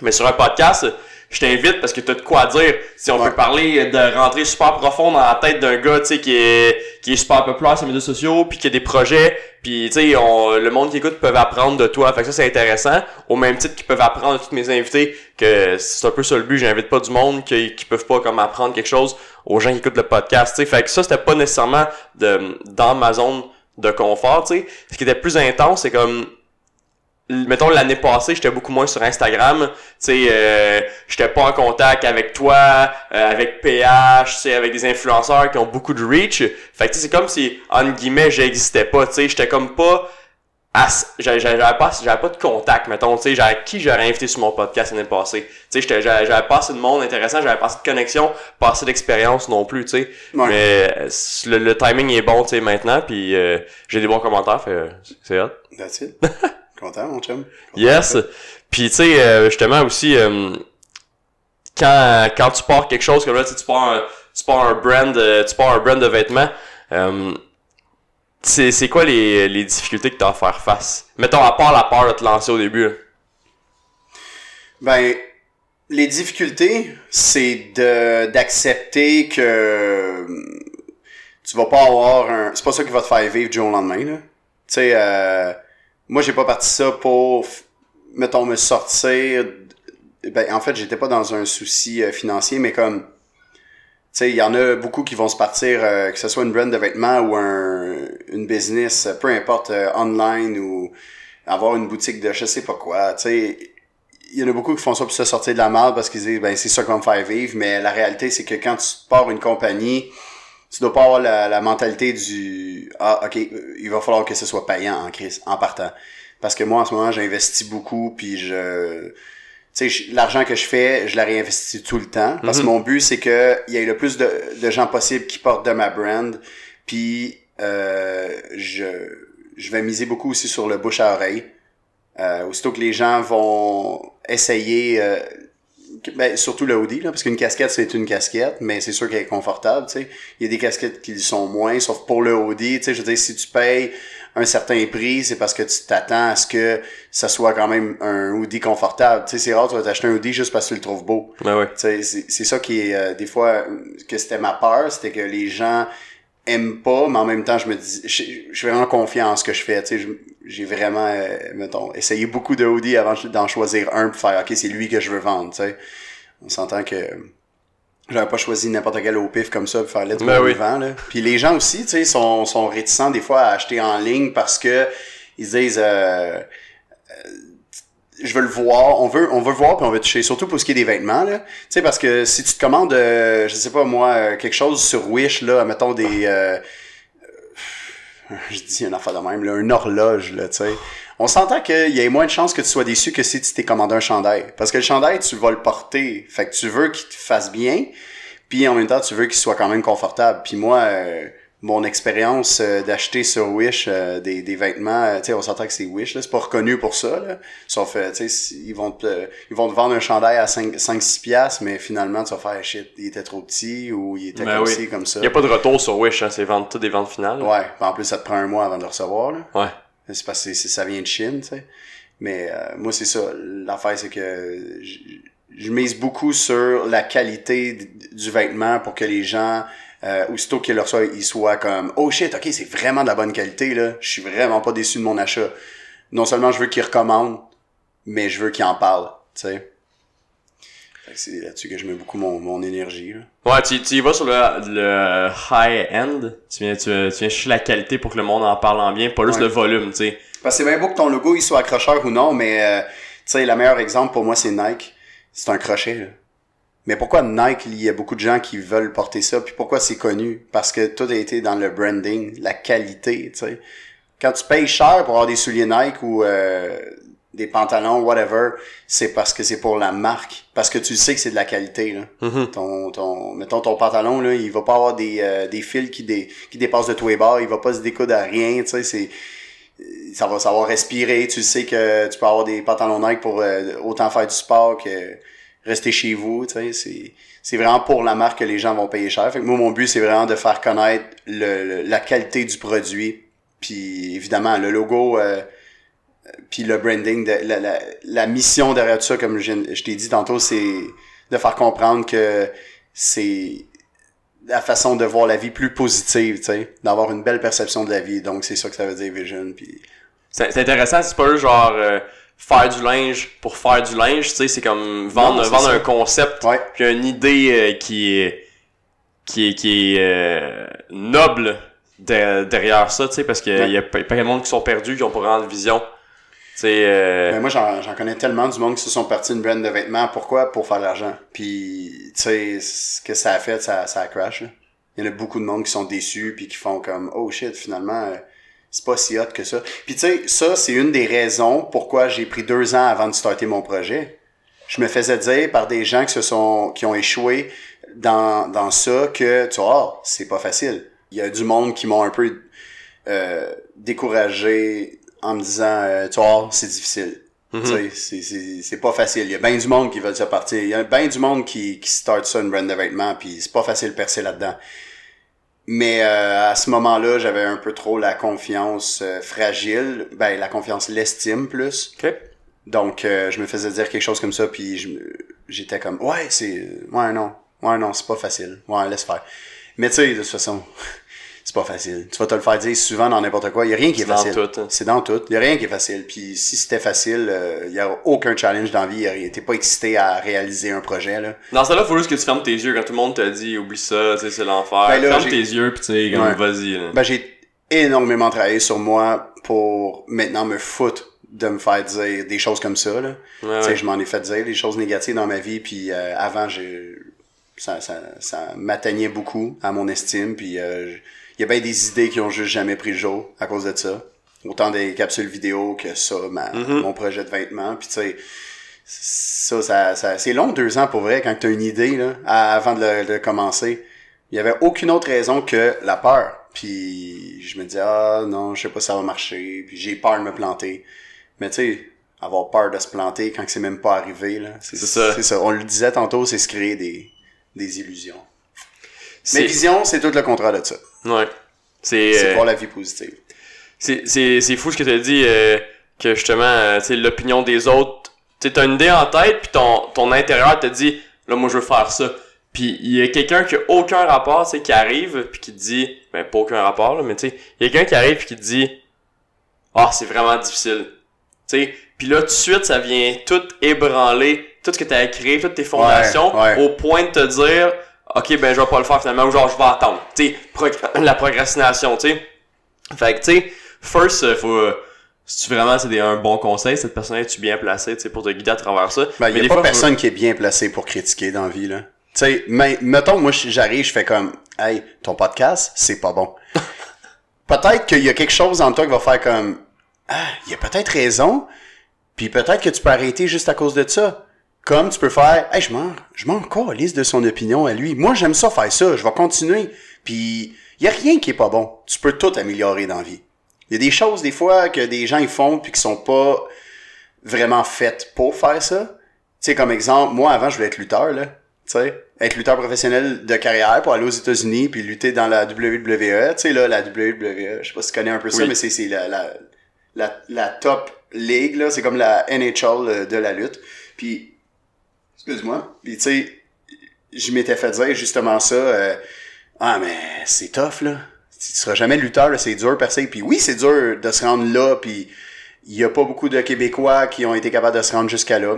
mais sur un podcast, je t'invite parce que t'as de quoi dire. Si on Ouais. peut parler de rentrer super profond dans la tête d'un gars, tu sais, qui est, qui est super populaire sur les médias sociaux, puis qui a des projets, puis tu sais, on- le monde qui écoute peuvent apprendre de toi. Fait que ça, c'est intéressant. Au même titre qu'ils peuvent apprendre de tous mes invités, que c'est un peu ça le but. J'invite pas du monde qui, qui peuvent pas comme apprendre quelque chose aux gens qui écoutent le podcast, tu sais. Fait que ça, c'était pas nécessairement de, dans ma zone de confort, tu sais. Ce qui était plus intense, c'est comme, mettons l'année passée j'étais beaucoup moins sur Instagram. Tu sais euh, j'étais pas en contact avec toi euh, avec PH tu sais avec des influenceurs qui ont beaucoup de reach. Fait que c'est comme si en guillemets j'existais pas tu sais. J'étais comme pas j'avais pas j'avais pas de contact mettons tu sais. J'avais qui j'aurais invité sur mon podcast l'année passée. Tu sais j'avais pas assez de monde intéressant j'avais pas assez de connexion pas assez d'expérience non plus tu sais. Ouais. mais euh, le, le timing est bon tu sais maintenant. Puis euh, j'ai des bons commentaires fait euh, c'est hot. That's it. Content, mon chum? Yes. Puis tu sais euh, justement aussi euh, quand quand tu pars quelque chose comme là tu pars un, tu pars un brand euh, tu pars un brand de vêtements c'est quoi les, les difficultés que tu as à faire face? Mettons à part la peur de te lancer au début. Ben, les difficultés, c'est de d'accepter que tu vas pas avoir un. C'est pas ça qui va te faire vivre du jour au lendemain, là. Tu sais, euh, moi, j'ai pas parti ça pour, mettons, me sortir. Ben, en fait, j'étais pas dans un souci euh, financier, mais comme. Tu sais, il y en a beaucoup qui vont se partir, euh, que ce soit une brand de vêtements ou un, une business, euh, peu importe, euh, online ou avoir une boutique de je sais pas quoi. Tu sais, il y en a beaucoup qui font ça pour se sortir de la merde parce qu'ils disent ben c'est ça qu'on va faire vivre mais la réalité c'est que quand tu pars une compagnie tu dois pas avoir la, la mentalité du ah ok il va falloir que ce soit payant en crise en partant. Parce que moi en ce moment j'investis beaucoup puis je tu sais l'argent que je fais je la réinvestis tout le temps. Parce que mon but c'est que il y ait le plus de, de gens possible qui portent de ma brand. Puis euh, je je vais miser beaucoup aussi sur le bouche à oreille. Euh, aussitôt que les gens vont essayer, euh, ben, surtout le hoodie, là, parce qu'une casquette, c'est une casquette, mais c'est sûr qu'elle est confortable, tu sais. Il y a des casquettes qui le sont moins, sauf pour le hoodie, tu sais, je veux dire, si tu payes un certain prix, c'est parce que tu t'attends à ce que ça soit quand même un hoodie confortable. Tu sais, c'est rare, tu vas t'acheter un hoodie juste parce que tu le trouves beau. Ben ouais. Tu sais, c'est ça qui est euh, des fois que c'était ma peur, c'était que les gens aiment pas, mais en même temps je me dis je je suis vraiment confiant en ce que je fais, tu sais, j'ai vraiment euh, mettons essayé beaucoup de hoodies avant d'en choisir un pour faire OK, c'est lui que je veux vendre, tu sais. On s'entend que j'aurais pas choisi n'importe quel au pif comme ça pour faire lettre Ben oui. vent là. Puis les gens aussi, tu sais, sont sont réticents des fois à acheter en ligne parce que ils se disent euh, je veux le voir, on veut, on veut voir puis on veut toucher, surtout pour ce qui est des vêtements là. Tu sais parce que si tu te commandes, euh, je sais pas moi, euh, quelque chose sur Wish là, mettons des, euh, euh, je dis une affaire de même là, une horloge là, tu sais. On s'entend qu'il y a moins de chances que tu sois déçu que si tu t'es commandé un chandail, parce que le chandail tu vas le porter, fait que tu veux qu'il te fasse bien, puis en même temps tu veux qu'il soit quand même confortable. Puis moi, euh, mon expérience euh, d'acheter sur Wish euh, des, des vêtements, euh, tu sais, on s'entend que c'est Wish, là, c'est pas reconnu pour ça, là. Sauf, euh, tu sais, ils vont te, ils vont te vendre un chandail à 5-6 piastres, mais finalement, tu vas faire, shit, il était trop petit, ou il était Ben comme oui. ci, comme ça. Il y a pas de retour sur Wish, hein, c'est vendre tout des ventes finales. Ouais, puis en plus, ça te prend un mois avant de le recevoir, là. Ouais. C'est parce que ça vient de Chine, tu sais. Mais euh, moi, c'est ça. L'affaire, c'est que je, mise beaucoup sur la qualité du vêtement pour que les gens, euh, aussitôt qu'ils le reçoivent, ils soient comme « Oh shit, ok, c'est vraiment de la bonne qualité, là. Je suis vraiment pas déçu de mon achat. » Non seulement je veux qu'ils recommandent, mais je veux qu'ils en parlent, tu sais. C'est là-dessus que je mets beaucoup mon, mon énergie, là. Ouais, tu, tu y vas sur le, le high-end. Tu viens, tu, tu viens chercher la qualité pour que le monde en parle en bien, pas juste Ouais. le volume, tu sais. Parce que c'est bien beau que ton logo il soit accrocheur ou non, mais euh, tu sais, le meilleur exemple pour moi, c'est Nike. C'est un crochet, là. Mais pourquoi Nike, il y a beaucoup de gens qui veulent porter ça, puis pourquoi c'est connu? Parce que tout a été dans le branding, la qualité, tu sais. Quand tu payes cher pour avoir des souliers Nike ou euh, des pantalons, whatever, c'est parce que c'est pour la marque. Parce que tu sais que c'est de la qualité, là. Mhm. Ton, ton, mettons ton pantalon, là, il va pas avoir des, euh, des fils qui, dé, qui dépassent de tous les bords, il va pas se découdre à rien, tu sais, c'est, ça va savoir respirer, tu sais que tu peux avoir des pantalons Nike pour euh, autant faire du sport que rester chez vous, tu sais, c'est, vraiment pour la marque que les gens vont payer cher. Fait que moi, mon but, c'est vraiment de faire connaître le, le- la qualité du produit, puis évidemment, le logo, euh, puis le branding, la, la, la mission derrière tout ça, comme je, t'ai dit tantôt, c'est de faire comprendre que c'est la façon de voir la vie plus positive, tu sais, d'avoir une belle perception de la vie. Donc, c'est ça que ça veut dire Vision. Puis... C'est intéressant, c'est pas genre euh, faire du linge pour faire du linge, tu sais, c'est comme vendre, Non, vendre un concept, Ouais. puis une idée euh, qui est qui est, qui est euh, noble de- derrière ça, tu sais, parce qu'il Ouais. y a pas de monde qui sont perdus, qui ont pas vraiment de vision. Tu sais, euh, Mais moi, j'en j'en connais tellement du monde qui se sont partis d'une brand de vêtements. Pourquoi? Pour faire de l'argent. Puis, tu sais, ce que ça a fait, ça, ça a crash. là. Il y en a beaucoup de monde qui sont déçus puis qui font comme « Oh shit, finalement, euh, c'est pas si hot que ça. » Puis, tu sais, ça, c'est une des raisons pourquoi j'ai pris deux ans avant de starter mon projet. Je me faisais dire par des gens qui se sont qui ont échoué dans, dans ça que, tu vois, ah, c'est pas facile. Il y a du monde qui m'ont un peu euh, découragé en me disant euh, tu vois c'est difficile. Tu sais, c'est c'est c'est pas facile il y a bien du monde qui veut se partir il y a bien du monde qui qui start ça une brand de vêtements puis c'est pas facile de percer là-dedans mais euh, à ce moment-là j'avais un peu trop la confiance euh, fragile. Ben la confiance l'estime plus. Ok. donc euh, je me faisais dire quelque chose comme ça puis j'étais comme ouais c'est ouais non. Ouais non c'est pas facile. Ouais laisse faire. Mais tu sais de toute façon c'est pas facile tu vas te le faire dire souvent dans n'importe quoi il y a rien qui est, C'est dans facile tout, hein. c'est dans tout il y a rien qui est facile puis si c'était facile euh, il y a aucun challenge dans la vie t'es pas excité à réaliser un projet là Dans ça là, faut juste que tu fermes tes yeux quand tout le monde te dit oublie ça, c'est l'enfer. Ben Ferme tes yeux puis tu sais, Ouais. vas-y. Ben, j'ai énormément travaillé sur moi pour maintenant me foutre de me faire dire des choses comme ça. Là. Ouais, Tu sais, ouais. Je m'en ai fait dire des choses négatives dans ma vie, puis euh, avant, j'ai ça, ça, ça m'atteignait beaucoup à mon estime, puis euh, il y a bien des idées qui ont juste jamais pris le jour à cause de ça. Autant des capsules vidéo que ça, ma, Mhm. mon projet de vêtements, puis tu sais, ça, ça, ça c'est long deux ans pour vrai quand tu as une idée là, avant de le, de commencer. Il y avait aucune autre raison que la peur. Puis je me disais ah non, je sais pas si ça va marcher, puis j'ai peur de me planter. Mais tu sais, avoir peur de se planter quand c'est même pas arrivé là, C'est ça. C'est ça. On le disait tantôt, c'est se créer des des illusions. Mais vision, c'est tout le contraire de ça. Ouais. C'est C'est euh, voir la vie positive. c'est c'est c'est fou ce que tu as dit euh, que justement euh, tu sais l'opinion des autres tu t'as une idée en tête puis ton ton intérieur te dit là moi je veux faire ça puis il y a quelqu'un qui a aucun rapport tu sais qui arrive puis qui te dit ben pas aucun rapport là mais tu sais il y a quelqu'un qui arrive puis qui te dit ah c'est vraiment difficile tu sais puis là tout de suite ça vient tout ébranler tout ce que tu as créé toutes tes fondations Ouais, ouais. au point de te dire ok ben je vais pas le faire finalement ou genre je vais attendre tu sais la procrastination tu sais fait que, tu sais, first, euh, faut. euh, Si tu vraiment c'est des- un bon conseil, cette personne est tu bien placée, tu sais, pour te guider à travers ça? Ben, il y a pas fois, faut- personne qui est bien placé pour critiquer dans la vie, là. Tu sais, mais, mettons, moi, j'arrive, je fais comme, hey, ton podcast, c'est pas bon. peut-être qu'il y a quelque chose en toi qui va faire comme, ah, il y a peut-être raison, puis peut-être que tu peux arrêter juste à cause de ça. Comme tu peux faire, hey, je m'en, je m'en calisse de son opinion à lui. Moi, j'aime ça faire ça, je vais continuer. Puis, il y a rien qui est pas bon. Tu peux tout améliorer dans la vie. Il y a des choses, des fois, que des gens ils font puis qui sont pas vraiment faites pour faire ça. Tu sais, comme exemple, moi, avant, je voulais être lutteur, là. Tu sais, être lutteur professionnel de carrière pour aller aux États-Unis puis lutter dans la WWE. Tu sais, là, la WWE, je sais pas si tu connais un peu ça, Oui. mais c'est c'est la, la, la, la top ligue, là. C'est comme la NHL euh, de la lutte. Puis, excuse-moi, puis tu sais, je m'étais fait dire justement ça. euh, ah, mais c'est tough, là. Tu seras jamais lutteur, c'est dur, percer. Puis oui, c'est dur de se rendre là, puis il y a pas beaucoup de Québécois qui ont été capables de se rendre jusqu'à là.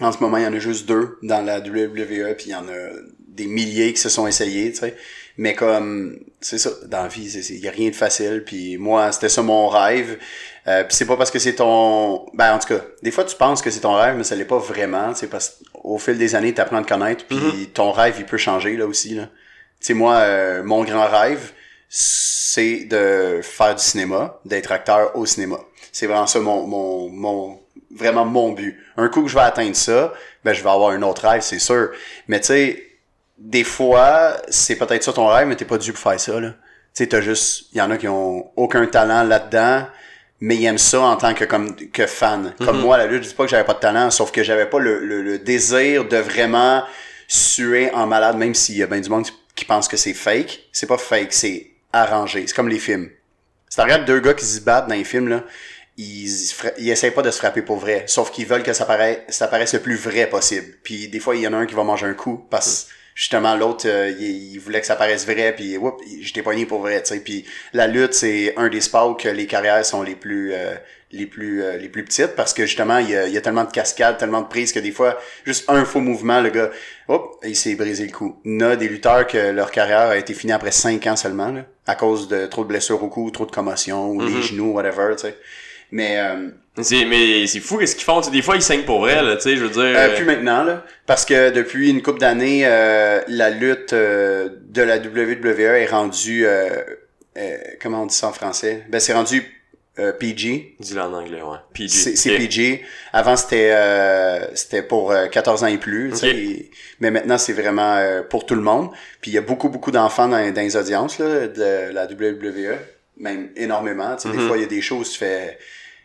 En ce moment, il y en a juste deux dans la WWE, puis il y en a des milliers qui se sont essayés, tu sais. Mais comme, c'est ça, dans la vie, il y a rien de facile. Puis moi, c'était ça mon rêve. Euh, puis c'est pas parce que c'est ton... Ben, en tout cas, des fois, tu penses que c'est ton rêve, mais ça l'est pas vraiment. C'est parce qu'au fil des années, tu apprends à te connaître, puis ton rêve, il peut changer, là, aussi, là. Tu sais, moi, euh, mon grand rêve, c'est de faire du cinéma, d'être acteur au cinéma. C'est vraiment ça mon, mon, mon, vraiment mon but. Un coup que je vais atteindre ça, ben, je vais avoir un autre rêve, c'est sûr. Mais tu sais, des fois, c'est peut-être ça ton rêve, mais t'es pas dû pour faire ça, là. Tu sais, t'as juste, il y en a qui ont aucun talent là-dedans, mais ils aiment ça en tant que comme que fan. Comme moi, à la lutte, je dis pas que j'avais pas de talent, sauf que j'avais pas le, le, le désir de vraiment suer en malade, même s'il y a bien du monde qui pense que c'est fake. C'est pas fake, c'est arrangé. C'est comme les films. Si tu regardes deux gars qui se battent dans les films, là, ils, essayent pas de se frapper pour vrai. Sauf qu'ils veulent que ça, paraisse, ça paraisse le plus vrai possible. Puis des fois, il y en a un qui va manger un coup parce que justement l'autre, euh, il, il voulait que ça paraisse vrai. Puis whoop, j'étais pogné pour vrai. tu sais. Puis la lutte, c'est un des sports que les carrières sont les plus... euh, les plus euh, les plus petites parce que justement il y a, il y a tellement de cascades tellement de prises que des fois juste un faux mouvement le gars hop il s'est brisé le cou il y en a des lutteurs que leur carrière a été finie après cinq ans seulement là, à cause de trop de blessures au cou trop de commotions ou Mhm. les genoux whatever tu sais mais euh, mais c'est fou qu'est-ce qu'ils font. des fois, ils saignent pour vrai, là, tu sais, je veux dire. euh, plus maintenant là parce que depuis une couple d'années euh, la lutte euh, de la WWE est rendue euh, euh, comment on dit ça en français? Ben c'est rendu euh, PG Dis-le en anglais, ouais. PG. C'est. PG. Avant, c'était euh, c'était pour euh, 14 ans et plus. tu sais, Ok. et- mais maintenant, c'est vraiment euh, pour tout le monde. Puis il y a beaucoup, beaucoup d'enfants dans, dans les audiences là, de la WWE. Même énormément. Tu sais, Des Mhm. fois, il y a des choses, tu fais...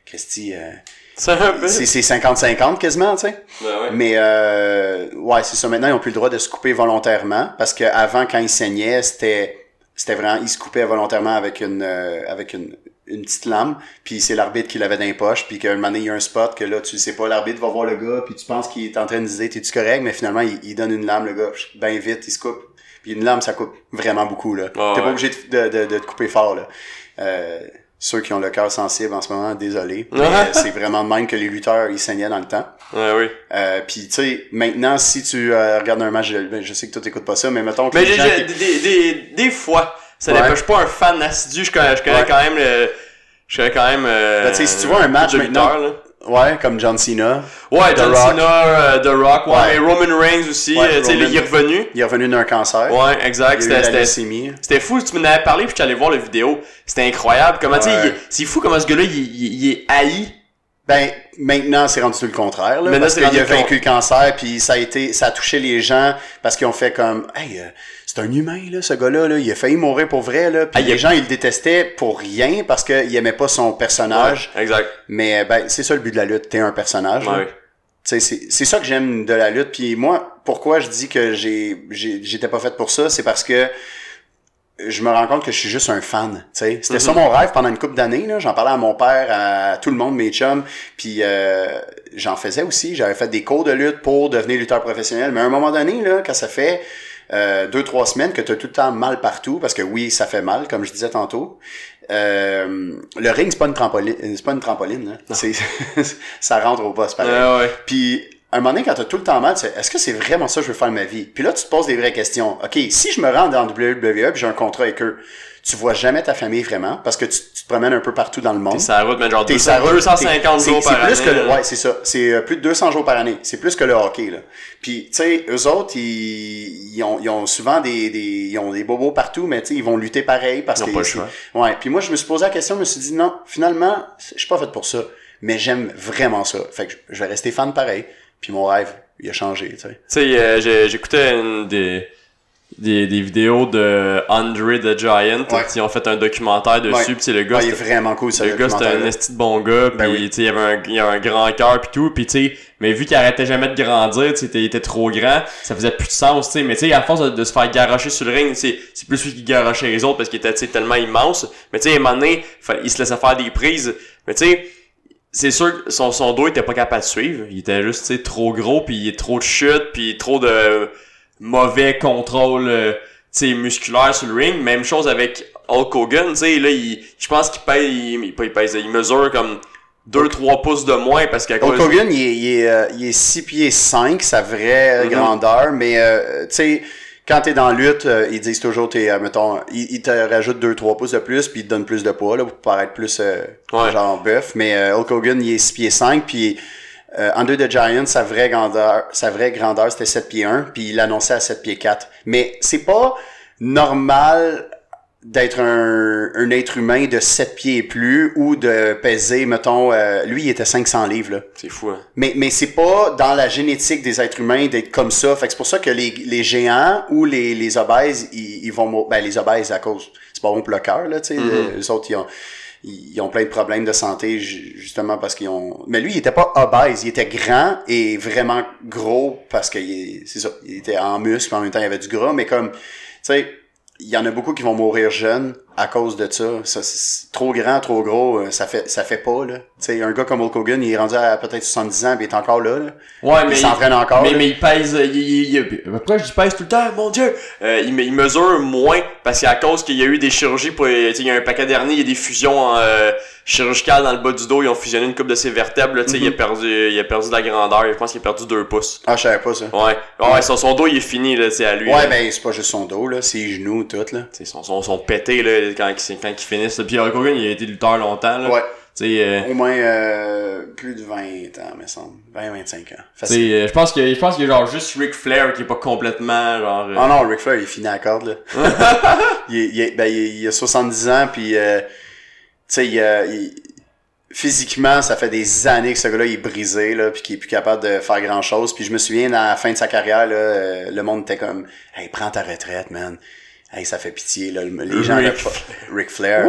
Christy, euh, C'est un peu. c'est c'est 50-50 quasiment, tu sais. Ouais, ouais. Mais euh, ouais, c'est ça. Maintenant, ils ont plus le droit de se couper volontairement parce que avant, quand ils saignaient, c'était c'était vraiment ils se coupaient volontairement avec une euh, avec une une petite lame, puis c'est l'arbitre qui l'avait dans les poches, puis qu'à un moment donné, il y a un spot que là, tu sais pas, l'arbitre va voir le gars, puis tu penses qu'il est en train de dire, t'es-tu correct? Mais finalement, il, il donne une lame, le gars, ben vite, il se coupe. Puis une lame, ça coupe vraiment beaucoup, là. Ah T'es pas obligé de, de, de te couper fort, là. Euh, ceux qui ont le cœur sensible en ce moment, désolé. Mais euh, c'est vraiment de même que les lutteurs, ils saignaient dans le temps. Ouais, oui. Euh, puis tu sais, maintenant, si tu euh, regardes un match, je, ben, je sais que toi t'écoutes pas ça, mais mettons que Mais les gens qui- des, des, des fois, ça Ouais. suis pas un fan assidu, je connais, je connais Ouais. quand même le. Je connais quand même. Euh, Ben, tu sais, si tu vois un match maintenant- lutteur, là. Ouais, comme John Cena, Ouais, The John Rock. Cena, euh, The Rock, ouais, Ouais. Roman Reigns aussi, Ouais, euh, tu sais, il est revenu. il est revenu d'un cancer. Ouais, exact. C'était, fou, tu m'en avais parlé, puis je suis allé voir la vidéo. C'était incroyable. Comment, tu sais, c'est fou comment ce gars-là, il, il- il est haï. Ben, maintenant, c'est rendu tout le contraire, là. Maintenant, parce qu'il a vaincu le cancer, puis ça a été, ça a touché les gens, parce qu'ils ont fait comme, hey, euh, c'est un humain, là, ce gars-là, là. Il a failli mourir pour vrai, là. Puis Ah, les a- gens, ils le détestaient pour rien, parce qu'ils aimaient pas son personnage. Ouais, exact. Mais, ben, c'est ça le but de la lutte. T'es un personnage. Ouais. C'est ça que j'aime de la lutte. Puis moi, pourquoi je dis que j'ai j'ai- j'étais pas fait pour ça, c'est parce que je me rends compte que je suis juste un fan. tu sais. C'était ça mon rêve pendant une couple d'années. là. J'en parlais à mon père, à tout le monde, mes chums. Puis euh, j'en faisais aussi. J'avais fait des cours de lutte pour devenir lutteur professionnel. Mais à un moment donné, là, quand ça fait euh, deux, trois semaines que tu as tout le temps mal partout, parce que oui, ça fait mal, comme je disais tantôt. Euh, le ring, c'est pas une trampoline. C'est pas une trampoline. là. C'est ça rentre au boss pareil. Ouais, Puis, un moment donné, quand t'as tout le temps mal, tu sais, est-ce que c'est vraiment ça que je veux faire de ma vie? Puis là, tu te poses des vraies questions. OK, si je me rends dans WWE puis j'ai un contrat avec eux, tu vois jamais ta famille vraiment parce que tu, tu te promènes un peu partout dans le monde. T'es sur la route, mais genre T'es 200, sur la route, 250 t'es- jours c'est- par c'est année. plus que le- ouais, c'est ça. C'est euh, plus de 200 jours par année. C'est plus que le hockey, là. Puis, tu sais, eux autres, ils, ils, ont, ils ont souvent des, des, ils ont des bobos partout, mais tu sais, ils vont lutter pareil parce que pas le c'est- choix. Ouais. Puis moi, je me suis posé la question, je me suis dit, non, finalement, je suis pas fait pour ça. Mais j'aime vraiment ça. Fait que je vais rester fan pareil. Puis mon rêve, il a changé, tu sais. Tu sais, euh, j'ai- j'écoutais une des. des, des vidéos de Andre the Giant. Ouais. Ils ont fait un documentaire dessus. Ouais. Le gars, Ouais, il est vraiment cool, ce le gars, c'était un esti de bon gars, puis Ben oui. tu sais, il avait un, il avait un grand cœur puis tout, puis tu sais, mais vu qu'il arrêtait jamais de grandir, tu sais, il était trop grand, ça faisait plus de sens, tu sais, mais tu sais, à force de, de se faire garocher sur le ring, c'est c'est plus lui qui garochait les autres parce qu'il était, tellement immense, mais tu sais, à un moment donné, il se laissait faire des prises, mais tu sais, c'est sûr que son, son dos il était pas capable de suivre, il était juste, tu sais, trop gros, puis il est trop de chute, puis trop de mauvais contrôle, euh, tu sais, musculaire sur le ring, même chose avec Hulk Hogan, tu sais, là, il, je pense qu'il pèse, il, il, pas il pèse, il mesure comme 2-3 pouces de moins parce qu'à Hulk cause... Hogan, il est, il est, euh, il est 6 pieds 5, sa vraie euh, Mhm. grandeur, mais euh, tu sais, quand t'es dans la lutte, euh, ils disent toujours, t'es, euh, mettons, ils, ils te rajoutent 2-3 pouces de plus, puis ils te donnent plus de poids, là, pour paraître plus, euh, Ouais. genre bœuf, mais euh, Hulk Hogan, il est 6 pieds 5, puis euh, Under the Giant, sa vraie grandeur, sa vraie grandeur, c'était 7 pieds 1, puis il l'annonçait à 7 pieds 4. Mais c'est pas normal d'être un, un être humain de 7 pieds et plus ou de peser, mettons, euh, lui, il était 500 livres, là. C'est fou, hein. Mais, mais c'est pas dans la génétique des êtres humains d'être comme ça. Fait que c'est pour ça que les, les géants ou les, les obèses, ils, ils vont Ben, les obèses à cause. C'est pas bon pour le cœur, là, tu sais. Les autres, ils ont, ils ont plein de problèmes de santé, ju- justement parce qu'ils ont. Mais lui, il était pas obèse. Il était grand et vraiment gros parce que c'est ça. Il était en muscle, mais en même temps, il avait du gras. Mais comme, tu sais, il y en a beaucoup qui vont mourir jeunes à cause de ça. ça c'est trop grand, trop gros, euh, ça fait ça fait pas là. Tu sais, un gars comme Hulk Hogan, il est rendu à peut-être 70 ans, puis il est encore là. là. Ouais, mais il s'entraîne encore. Mais, mais il pèse, il, il, il- pourquoi je dis pèse tout le temps, mon dieu? Euh, il, me- il mesure moins, parce qu'à cause qu'il y a eu des chirurgies pour, euh, tu sais, il y a un paquet dernier, il y a des fusions euh, chirurgicales dans le bas du dos, ils ont fusionné une coupe de ses vertèbres, là, tu sais, il a Mhm. perdu, il a perdu de la grandeur, je pense qu'il a perdu deux pouces. Ah, je savais pas ça. Ouais, ouais, son, son dos il est fini, là, c'est à lui. Ouais, là. ben c'est pas juste son dos là, ses genoux tout là. Tu sais, son, son, son pété, là, quand, ils- quand ils finissent. Puis Hulk Hogan, il a été lutteur longtemps, là. Ouais, euh, au moins euh, plus de 20 ans, me semble. 20 25 ans. euh, je pense que, je pense qu'il y a genre juste Ric Flair qui est pas complètement, genre, Ah non, Ric Flair, il est fini à la corde, là. il, est- il, est- ben, il, a 70 ans, puis, tu sais, il, a- il- physiquement, ça fait des années que ce gars-là, il est brisé, là, puis qu'il est plus capable de faire grand-chose. Puis je me souviens, à la fin de sa carrière, là, le monde était comme, « Hey, prends ta retraite, man. » Hey, ça fait pitié, là. le- Les gens... Ric le- Ric Flair.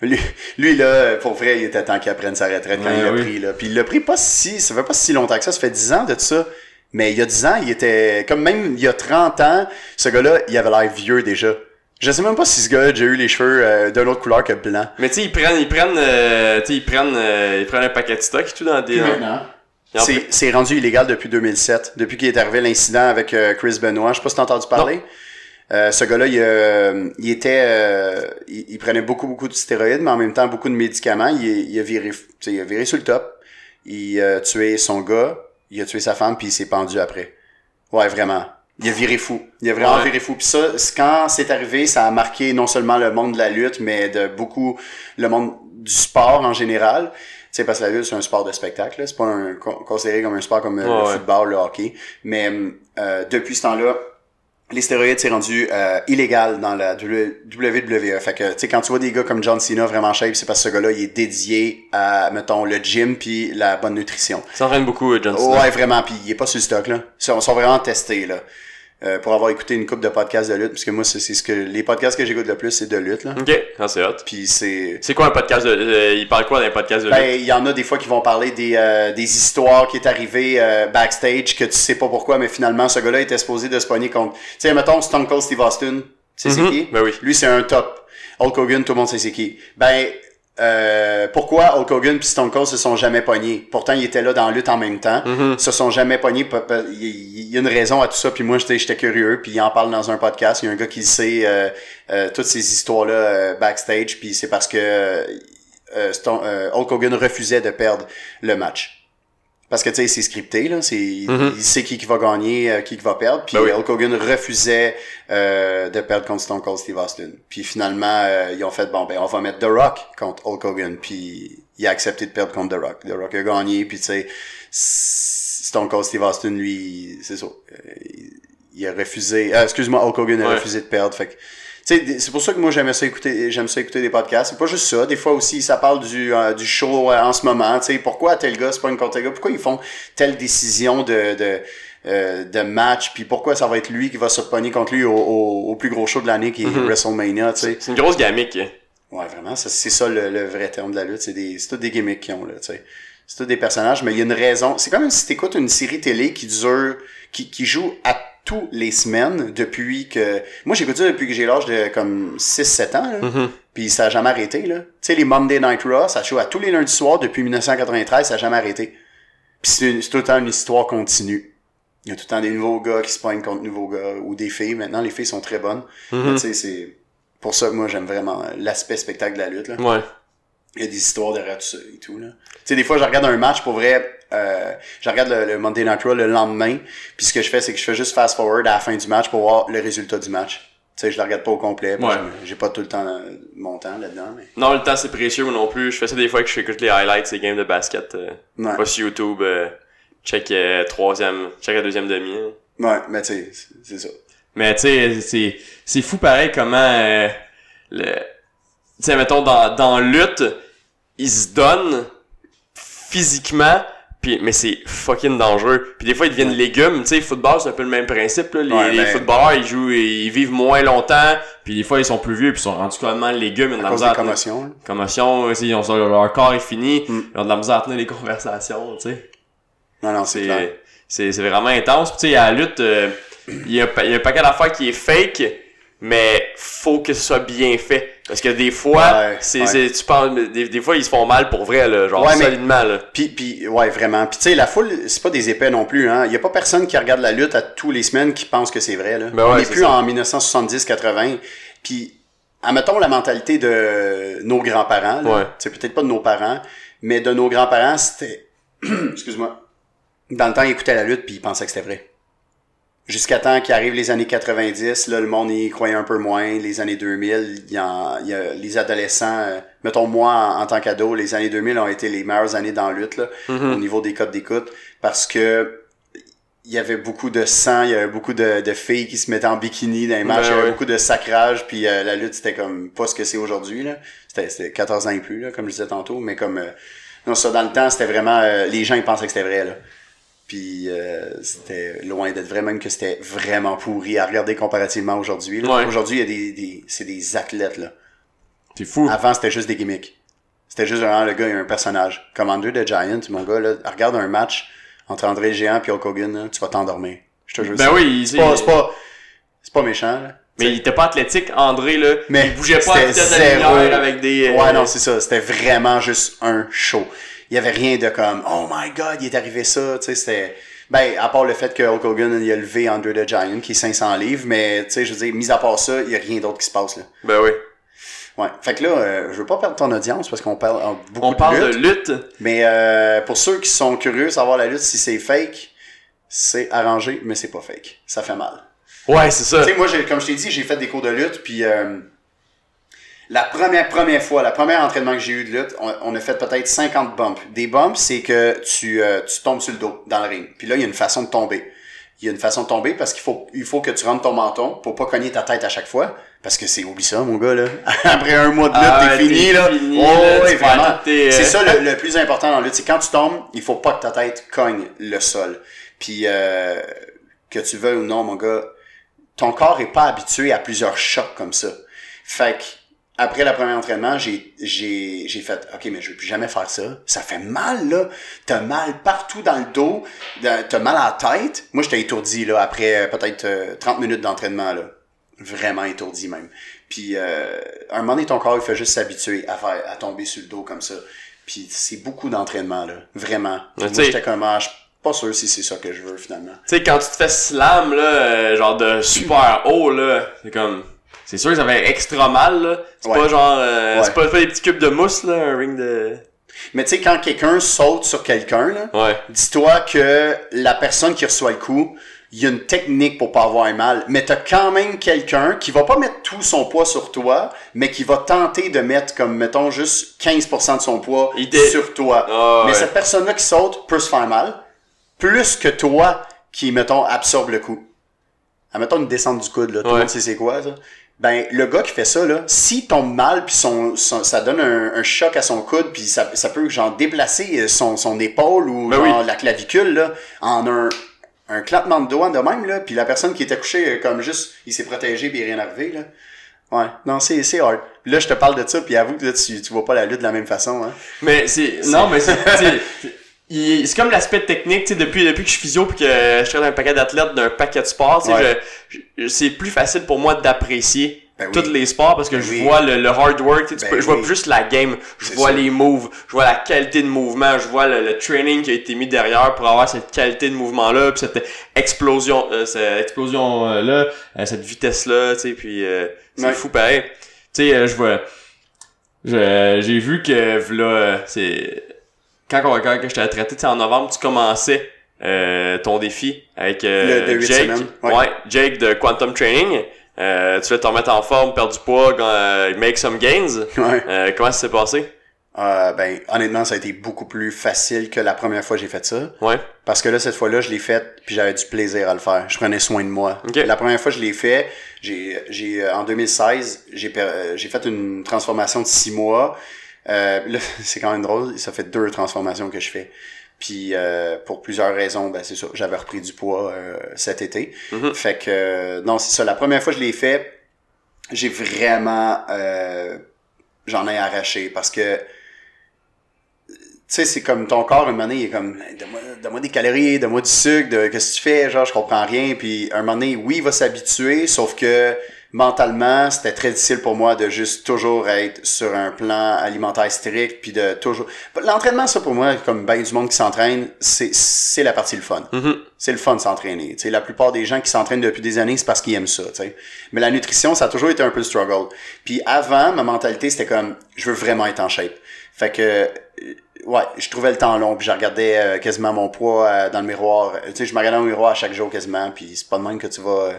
Lui, lui, là, pour vrai, il était temps qu'il prenne sa retraite quand Ouais, il l'a oui. pris, là. Puis il l'a pris pas si... Ça fait pas si longtemps que ça. Ça fait 10 ans de tout ça. Mais il y a 10 ans, il était... Comme même il y a 30 ans, ce gars-là, il avait l'air vieux déjà. Je sais même pas si ce gars-là a déjà eu les cheveux euh, d'une autre couleur que blanc. Mais tu sais, ils prennent, ils prennent, euh, tu sais, ils prennent, euh, ils prennent un paquet de stock et tout dans des. c'est rendu illégal depuis 2007. Depuis qu'il est arrivé l'incident avec euh, Chris Benoit. Je sais pas si t'as entendu parler. Euh, ce gars-là, il, euh, il était, euh, il, il prenait beaucoup, beaucoup de stéroïdes, mais en même temps beaucoup de médicaments. Il, il a viré, tu sais, il a viré sur le top. Il a tué son gars, il a tué sa femme, puis il s'est pendu après. Ouais, vraiment. Il a viré fou. Il a vraiment Ouais. viré fou. Puis ça, quand c'est arrivé, ça a marqué non seulement le monde de la lutte, mais de beaucoup le monde du sport en général. Tu sais, parce que la lutte, c'est un sport de spectacle. C'est pas un, con- considéré comme un sport comme Ouais, le ouais. football, le hockey. Mais depuis ce temps-là, les stéroïdes, c'est rendu euh, illégal dans la WWE. Fait que, tu sais, quand tu vois des gars comme John Cena vraiment shape, c'est parce que ce gars-là, il est dédié à, mettons, le gym puis la bonne nutrition. Ils s'entraînent beaucoup, euh, John Cena. Ouais, vraiment, puis il est pas sur le stock, là. Ils sont, sont vraiment testés, là. Euh, pour avoir écouté une coupe de podcasts de lutte, parce que moi, c'est c'est ce que les podcasts que j'écoute le plus, c'est de lutte, là. Ok, ah, c'est hot. Puis c'est... C'est quoi un podcast de. euh, il parle quoi d'un podcast de lutte? Ben, il y en a des fois qui vont parler des, euh, des histoires qui est arrivé euh, backstage que tu sais pas pourquoi, mais finalement, ce gars-là était supposé de se pogner contre... Tu sais, mettons, Stone Cold Steve Austin, c'est Mhm. c'est qui? Ben oui. Lui, c'est un top. Hulk Hogan, tout le monde sait c'est qui. Ben, euh, pourquoi Hulk Hogan puis Stone Cold se sont jamais pognés? Pourtant, ils étaient là dans la lutte en même temps. Mhm. Se sont jamais pognés. Il y a une raison à tout ça. Puis moi, j'étais curieux. Puis il en parle dans un podcast. Il y a un gars qui sait euh, euh, toutes ces histoires-là backstage. Puis c'est parce que Stone- Hulk Hogan refusait de perdre le match. Parce que tu sais, c'est scripté, là. C'est, Mhm. Il sait qui, qui va gagner, euh, qui, qui va perdre. Puis Ben oui. Hulk Hogan refusait euh, de perdre contre Stone Cold Steve Austin. Puis finalement, euh, ils ont fait bon ben on va mettre The Rock contre Hulk Hogan. Puis il a accepté de perdre contre The Rock. The Rock a gagné. Puis tu sais, Stone Cold Steve Austin, lui, c'est ça. Euh, il, a refusé. euh, excuse-moi, Hulk Hogan a Ouais. refusé de perdre. Fait que c'est pour ça que moi j'aime ça écouter, j'aime ça écouter des podcasts. C'est pas juste ça. Des fois aussi, ça parle du, euh, du show euh, en ce moment. Tu sais, pourquoi tel gars, c'est pas une contre tel gars? Pourquoi ils font telle décision de, de, euh, de match, puis pourquoi ça va être lui qui va se pogner contre lui au, au, au plus gros show de l'année qui est Mhm. WrestleMania, tu sais. C'est une grosse gamique. hein. Ouais, vraiment, c'est ça le, le vrai terme de la lutte. C'est des, c'est tous des gimmicks qu'ils ont, là, tu sais. C'est tous des personnages, mais il y a une raison. C'est comme si t'écoutes une série télé qui dure, qui, qui joue à tous les semaines depuis que, moi j'écoute ça depuis que j'ai l'âge de comme 6-7 ans, là. Mhm. Puis ça a jamais arrêté, là. Tu sais, les Monday Night Raw, ça joue à tous les lundis soirs depuis 1993, ça a jamais arrêté. Puis c'est, tout le temps une histoire continue. Il y a tout le temps des nouveaux gars qui se poignent contre nouveaux gars, ou des filles. Maintenant, les filles sont très bonnes. Mhm. Tu sais, c'est pour ça que moi, j'aime vraiment l'aspect spectacle de la lutte, là. Ouais. Il y a des histoires derrière tout ça et tout, là. Tu sais, des fois, je regarde un match, pour vrai, euh, je regarde le, le Monday Night Raw le lendemain, puis ce que je fais, c'est que je fais juste fast-forward à la fin du match pour voir le résultat du match. Tu sais, je le regarde pas au complet, Ouais. j'ai pas tout le temps euh, mon temps là-dedans, mais... Non, le temps c'est précieux moi non plus. Je fais ça des fois que je écoute les highlights des games de basket. Euh, Ouais. Pas sur YouTube. Euh, check euh, troisième, check la deuxième demi. hein. Ouais, mais tu sais, c'est- ça. Mais tu sais, c'est c'est fou pareil comment euh, le sais mettons dans dans lutte, ils se donnent physiquement puis mais c'est fucking dangereux. Puis des fois ils deviennent légumes, tu sais football c'est un peu le même principe là, les, Ouais, les ben- footballeurs ils jouent ils vivent moins longtemps, puis des fois ils sont plus vieux puis ils sont rendus complètement légumes, ils ont de À la tenir- commotions, là. commotion, sais, ils ont leur corps est fini, Mm. ils ont de la misère à tenir les conversations, tu sais. Non, non, c'est. C'est vraiment intense. Puis, tu sais, à la lutte, euh, il y, a y a un paquet d'affaires qui est fake, mais faut que ce soit bien fait. Parce que des fois, Ouais, c'est ouais. c'est- tu penses, des, des fois ils se font mal pour vrai, là, genre Ouais, solidement. Là. Puis, puis, ouais, vraiment. Puis, tu sais, la foule, c'est pas des épais non plus, hein. Il y a pas personne qui regarde la lutte à tous les semaines qui pense que c'est vrai, là. Ben On n'est c'est plus ça. en 1970-80. Puis, admettons la mentalité de nos grands-parents, sais, peut-être pas de nos parents, mais de nos grands-parents, c'était, excuse-moi, dans le temps, ils écoutaient la lutte puis ils pensaient que c'était vrai. Jusqu'à temps qu'arrivent les années 90, là, le monde y croyait un peu moins. Les années 2000, il y a, il y a les adolescents, euh, mettons moi en, en tant qu'ado, les années 2000 ont été les meilleures années dans la lutte là, Mhm. au niveau des codes d'écoute parce que il y avait beaucoup de sang, il y avait beaucoup de, de filles qui se mettaient en bikini dans les matchs, Ben il y avait beaucoup de sacrage, puis euh, la lutte c'était comme pas ce que c'est aujourd'hui là. C'était, c'était 14 ans et plus là, comme je disais tantôt, mais comme euh, non ça dans le temps c'était vraiment les gens ils pensaient que c'était vrai là. Puis euh, c'était loin d'être vrai, même que c'était vraiment pourri à regarder comparativement aujourd'hui. Ouais. Aujourd'hui, il y a des, des c'est des athlètes là. C'est fou. Avant, c'était juste des gimmicks. C'était juste vraiment le gars, a un personnage. Commander de Giant, mon gars, là, regarde un match entre André le Géant et Hulk Hogan, là, tu vas t'endormir. Je te jure. ben ça. oui, C'est pas, c'est pas, c'est pas méchant, là. mais il était pas athlétique, André, là. Mais il bougeait pas à la c'était vitesse de la zéro. lumière avec des. euh, Ouais, non, c'est ça. C'était vraiment juste un show. Il y avait rien de comme, oh my god, il est arrivé ça, tu sais, c'était, ben, à part le fait que Hulk Hogan, il a levé André the Giant, qui est 500 livres, mais, tu sais, je veux dire, mis à part ça, il y a rien d'autre qui se passe, là. Ben oui. Ouais. Fait que là, euh, je veux pas perdre ton audience parce qu'on parle euh, beaucoup On de parle lutte. de lutte. Mais euh, pour ceux qui sont curieux de savoir la lutte, si c'est fake, c'est arrangé, mais c'est pas fake. Ça fait mal. Ouais, c'est ça. Tu sais, moi, comme je t'ai dit, j'ai fait des cours de lutte, puis euh, la première première fois, la première entraînement que j'ai eu de lutte, on, on a fait peut-être 50 bumps. Des bumps, c'est que tu, euh, tu tombes sur le dos dans le ring. Puis là, il y a une façon de tomber. Il y a une façon de tomber parce qu'il faut, il faut que tu rentres ton menton pour pas cogner ta tête à chaque fois. Parce que c'est, oublie ça, mon gars, là. Après un mois de lutte, Ah, t'es fini, là. fini, Oh, là, perds vraiment. euh, C'est ça le, le plus important dans la lutte. C'est quand tu tombes, il faut pas que ta tête cogne le sol. Puis, euh, que tu veuilles ou non, mon gars, ton corps est pas habitué à plusieurs chocs comme ça. Fait que, après le premier entraînement, j'ai, j'ai, j'ai fait, OK, mais je veux plus jamais faire ça. Ça fait mal, là. T'as mal partout dans le dos. T'as mal à la tête. Moi, j'étais étourdi, là, après euh, peut-être euh, 30 minutes d'entraînement, là. Vraiment étourdi, même. Puis, euh, un moment donné, ton corps, il fait juste s'habituer à faire, à tomber sur le dos comme ça. Puis, c'est beaucoup d'entraînement, là. Vraiment. Moi, tu sais- j'étais comme, ah, pas sûr si c'est ça que je veux, finalement. Tu sais, quand tu te fais slam, là, euh, genre de super haut, là, c'est comme. C'est sûr que ça fait extra mal, là. C'est Ouais. pas genre. euh, Ouais. C'est pas, pas des petits cubes de mousse, là, un ring de. Mais tu sais, quand quelqu'un saute sur quelqu'un, là, Ouais. dis-toi que la personne qui reçoit le coup, il y a une technique pour pas avoir mal. Mais t'as quand même quelqu'un qui va pas mettre tout son poids sur toi, mais qui va tenter de mettre comme, mettons, juste 15% de son poids Il dé- sur toi. Ah, mais ouais. cette personne-là qui saute peut se faire mal, plus que toi qui, mettons, absorbe le coup. Admettons une descente du coude, là. Tout le Ouais. monde sait c'est quoi, ça. Ben, le gars qui fait ça, là, s'il tombe mal, puis son, son- ça donne un, un choc à son coude, puis ça, ça peut, genre, déplacer son, son épaule ou Ben genre, la clavicule, là, en un, un claquement de doigts de même, là, puis la personne qui était couchée, euh, comme juste, il s'est protégé, puis il est rien arrivé, là. Ouais, non, c'est, c'est hard. Là, je te parle de ça, puis avoue que là, tu, tu vois pas la lutte de la même façon, hein. Mais c'est. Non, mais c'est. C'est comme l'aspect technique, tu sais, depuis, depuis que je suis physio puis que je traite un paquet d'athlètes d'un paquet de sports, tu sais, Ouais. je- je- c'est plus facile pour moi d'apprécier Ben oui. tous les sports parce que Ben je oui. vois le, le hard work, tu Ben peux- je vois juste la game, je vois ça. les moves, je vois la qualité de mouvement, je vois le, le training qui a été mis derrière pour avoir cette qualité de mouvement là, puis cette explosion, euh, cette explosion euh, là, euh, cette vitesse là, tu sais, puis euh, c'est fou pareil. Tu sais, euh, je vois, je- j'ai vu que là, euh, c'est quand, on, quand que je t'avais traité, tu sais, en novembre, tu commençais euh, ton défi avec euh, Le de Jake, ouais. ouais. Jake de Quantum Training. Euh, tu voulais te remettre en forme, perdre du poids, euh, make some gains. Ouais. Euh, comment ça s'est passé? Euh, ben, honnêtement, ça a été beaucoup plus facile que la première fois que j'ai fait ça. Ouais. Parce que là, cette fois-là, je l'ai fait, puis j'avais du plaisir à le faire. Je prenais soin de moi. Ok. La première fois que je l'ai fait, j'ai, j'ai, en 2016, j'ai, j'ai fait une transformation de six mois. Euh, là, c'est quand même drôle, ça fait deux transformations que je fais. Puis euh, pour plusieurs raisons, ben c'est ça, j'avais repris du poids euh, cet été. Mhm. Fait que euh, non, c'est ça. La première fois que je l'ai fait, j'ai vraiment euh, j'en ai arraché parce que tu sais, c'est comme ton corps, un moment donné, il est comme, donne-moi, donne-moi des calories, donne-moi du sucre, de, qu'est-ce que tu fais, genre, je comprends rien. Puis, un moment donné, oui, il va s'habituer, sauf que mentalement, c'était très difficile pour moi de juste toujours être sur un plan alimentaire strict, puis de toujours... L'entraînement, ça, pour moi, comme ben du monde qui s'entraîne, c'est, c'est la partie le fun. Mhm. C'est le fun de s'entraîner. Tu sais, la plupart des gens qui s'entraînent depuis des années, c'est parce qu'ils aiment ça. tu sais. Mais la nutrition, ça a toujours été un peu le struggle. Puis avant, ma mentalité, c'était comme, je veux vraiment être en shape. Fait que, euh, ouais, je trouvais le temps long, puis je regardais euh, quasiment mon poids euh, dans le miroir. Tu sais, je me regardais dans le miroir à chaque jour quasiment, puis c'est pas de même que tu vas euh,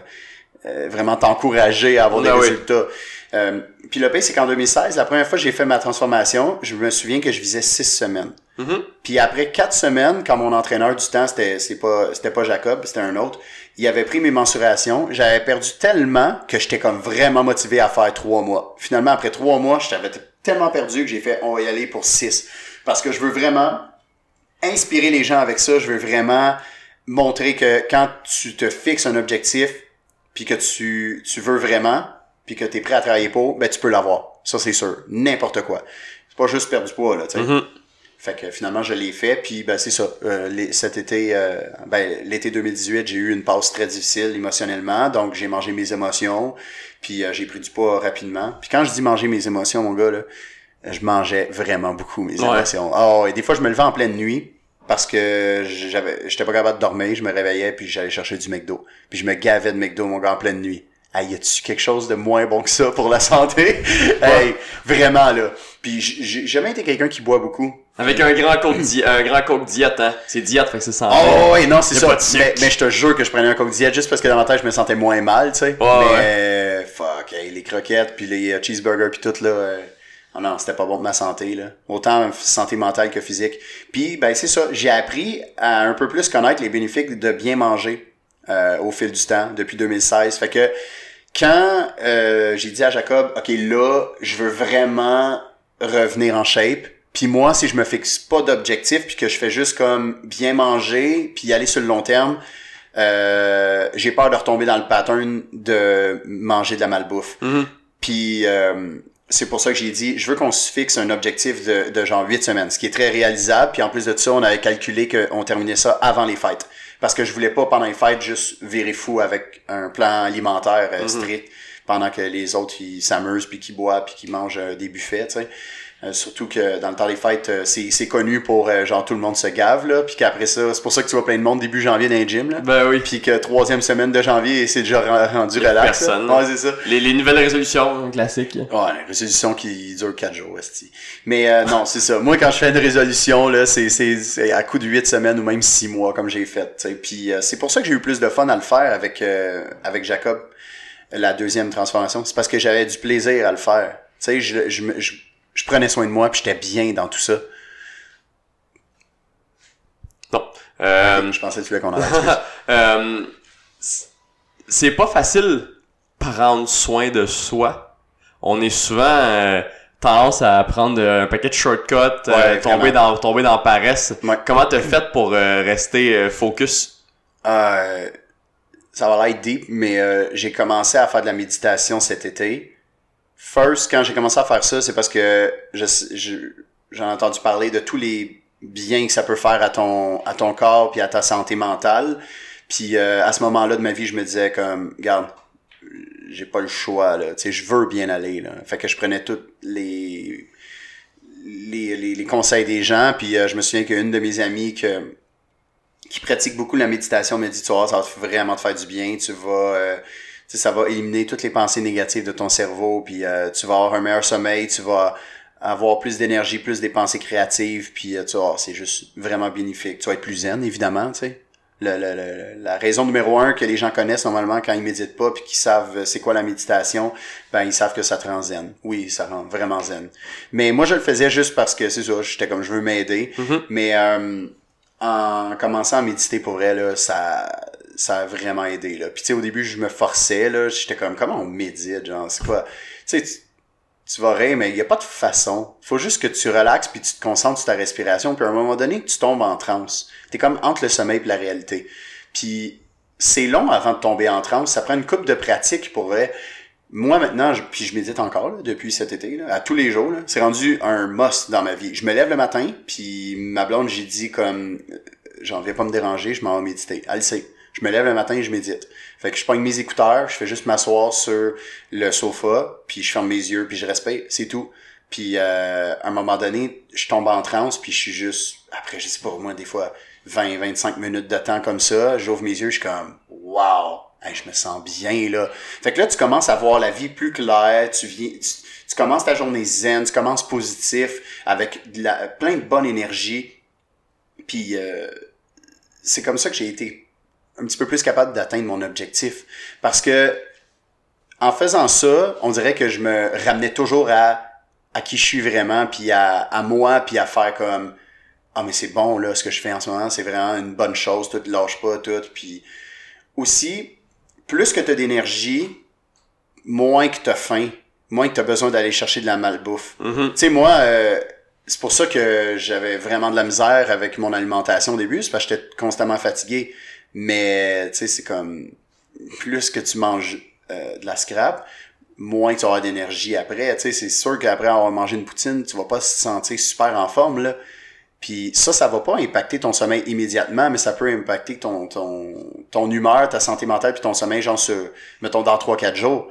euh, vraiment t'encourager à avoir des oui. résultats. Euh, puis le pire, c'est qu'en 2016, la première fois que j'ai fait ma transformation, je me souviens que je visais six semaines. Mhm. Puis après quatre semaines, quand mon entraîneur du temps, c'était pas c'était pas Jacob, c'était un autre, il avait pris mes mensurations, j'avais perdu tellement que j'étais comme vraiment motivé à faire trois mois. Finalement, après trois mois, j'avais tellement perdu que j'ai fait on va y aller pour six. Parce que je veux vraiment inspirer les gens avec ça, je veux vraiment montrer que quand tu te fixes un objectif, puis que tu, tu veux vraiment, puis que tu es prêt à travailler pour, ben tu peux l'avoir. Ça, c'est sûr. N'importe quoi. C'est pas juste perdre du poids, là, tu sais. Mhm. Fait que finalement, je l'ai fait, puis ben c'est ça. Euh, les- cet été, euh, ben l'été 2018, j'ai eu une pause très difficile émotionnellement, donc j'ai mangé mes émotions, puis euh, j'ai pris du poids rapidement. Puis quand je dis manger mes émotions, mon gars, là, je mangeais vraiment beaucoup mes Ouais. émotions. Oh, et des fois, je me levais en pleine nuit parce que j'avais, j'étais pas capable de dormir, je me réveillais, puis j'allais chercher du McDo. Puis je me gavais de McDo, mon gars, en pleine nuit. Hey, y a-tu quelque chose de moins bon que ça pour la santé? hey, vraiment, là. Puis j'ai jamais été quelqu'un qui boit beaucoup. Avec un grand coke, di un grand coke diète, hein. C'est diète, fait que c'est santé. Oh ouais, non, c'est ça. mais, mais je te jure que je prenais un coke diète juste parce que tête, je me sentais moins mal, tu sais. Ouais, mais ouais. fuck, hey, les croquettes puis les euh, cheeseburgers puis tout là. euh, oh non, c'était pas bon pour ma santé là. Autant santé mentale que physique. Puis ben c'est ça, j'ai appris à un peu plus connaître les bénéfices de bien manger euh, au fil du temps depuis 2016. Fait que quand euh, j'ai dit à Jacob, ok là, je veux vraiment revenir en shape. Puis moi, si je me fixe pas d'objectif, puis que je fais juste comme bien manger, puis aller sur le long terme, euh, j'ai peur de retomber dans le pattern de manger de la malbouffe. Mhm. Puis euh, c'est pour ça que j'ai dit, je veux qu'on se fixe un objectif de, de genre 8 semaines, ce qui est très réalisable. Puis en plus de ça, on avait calculé qu'on terminait ça avant les fêtes. Parce que je voulais pas, pendant les fêtes, juste virer fou avec un plan alimentaire euh, strict, pendant que les autres, ils s'amusent, puis qu'ils boivent, puis qu'ils mangent euh, des buffets, tu sais. Euh, surtout que dans le temps des fêtes, euh, c'est c'est connu pour euh, genre tout le monde se gave là, puis qu'après ça, c'est pour ça que tu vois plein de monde début janvier dans les gyms là. Ben oui. Puis que troisième semaine de janvier, c'est déjà ren- rendu relax. personne. Ouais, c'est ça. Les, les nouvelles résolutions classiques. Ouais, une résolution qui dure 4 jours, esti. Mais euh, non, c'est ça. Moi, quand je fais une résolution, là, c'est, à coup de 8 semaines ou même 6 mois, comme j'ai fait. Puis euh, c'est pour ça que j'ai eu plus de fun à le faire avec, euh, avec Jacob, la deuxième transformation. C'est parce que j'avais du plaisir à le faire. Tu sais, je, je, je, je prenais soin de moi, puis j'étais bien dans tout ça. Non. Euh, je pensais que tu voulais qu'on en euh, c'est pas facile prendre soin de soi. On est souvent euh, tendance à prendre euh, un paquet de shortcuts, Ouais, tomber dans tomber dans paresse. Ouais. Comment t'as fait pour rester focus? Euh, ça va l'air deep, mais euh, j'ai commencé à faire de la méditation cet été. First, quand j'ai commencé à faire ça, c'est parce que je, je- j'en ai entendu parler de tous les biens que ça peut faire à ton, à ton corps puis à ta santé mentale. Puis euh, à ce moment-là de ma vie, je me disais comme, regarde, j'ai pas le choix là, tu sais, je veux bien aller là. Fait que je prenais tous les les, les, conseils des gens, puis euh, je me souviens qu'une de mes amies qui pratique beaucoup la méditation me dit tu vois, ça va vraiment te faire du bien, tu vas euh, ça va éliminer toutes les pensées négatives de ton cerveau, puis euh, tu vas avoir un meilleur sommeil, tu vas avoir plus d'énergie, plus des pensées créatives, puis euh, tu vois, c'est juste vraiment bénéfique. Tu vas être plus zen, évidemment, tu sais. Le- le- le- la raison numéro un que les gens connaissent normalement quand ils méditent pas puis qu'ils savent c'est quoi la méditation, ben ils savent que ça te rend zen. Oui, ça rend vraiment zen. Mais moi je le faisais juste parce que c'est ça, j'étais comme je veux m'aider. Mais euh, en commençant à méditer pour vrai là, ça ça a vraiment aidé là. Puis tu sais au début je me forçais là, j'étais comme comment on médite genre? C'est quoi? Tu sais tu, vas rire mais il y a pas de façon. Faut juste que tu relaxes puis tu te concentres sur ta respiration puis à un moment donné tu tombes en transe. T'es comme entre le sommeil et la réalité. Puis c'est long avant de tomber en transe, ça prend une coupe de pratique pour vrai. Moi maintenant, je, puis je médite encore là, depuis cet été, là, à tous les jours. C'est rendu un must dans ma vie. Je me lève le matin, puis ma blonde, j'ai dit comme, j'en viens pas me déranger, je m'en vais méditer. Elle le sait. Je me lève le matin et je médite. Fait que je pogne mes écouteurs, je fais juste m'asseoir sur le sofa, puis je ferme mes yeux, puis je respire, c'est tout. Puis euh, à un moment donné, je tombe en transe, puis je suis juste, après, je sais pas, moi, des fois, 20-25 minutes de temps comme ça, j'ouvre mes yeux, je suis comme, wow, hey, je me sens bien, là. Fait que là, tu commences à voir la vie plus claire, tu viens, tu, commences ta journée zen, tu commences positif, avec plein de bonne énergie, puis euh, c'est comme ça que j'ai été un petit peu plus capable d'atteindre mon objectif. Parce que en faisant ça, on dirait que je me ramenais toujours à, à qui je suis vraiment, puis à, à moi, puis à faire comme Ah mais c'est bon là, ce que je fais en ce moment, c'est vraiment une bonne chose, tout lâche pas, tout. Puis aussi, plus que tu as d'énergie, moins que tu as faim, moins que tu as besoin d'aller chercher de la malbouffe. Mhm. Tu sais, moi, euh, c'est pour ça que j'avais vraiment de la misère avec mon alimentation au début, c'est parce que j'étais constamment fatigué. Mais, tu sais, c'est comme, plus que tu manges euh, de la scrap, moins tu avoir d'énergie après. Tu sais, c'est sûr qu'après avoir mangé une poutine, tu vas pas se sentir super en forme, là. Puis ça, ça va pas impacter ton sommeil immédiatement, mais ça peut impacter ton, ton, ton humeur, ta santé mentale, puis ton sommeil, genre, sur, mettons, dans 3-4 jours.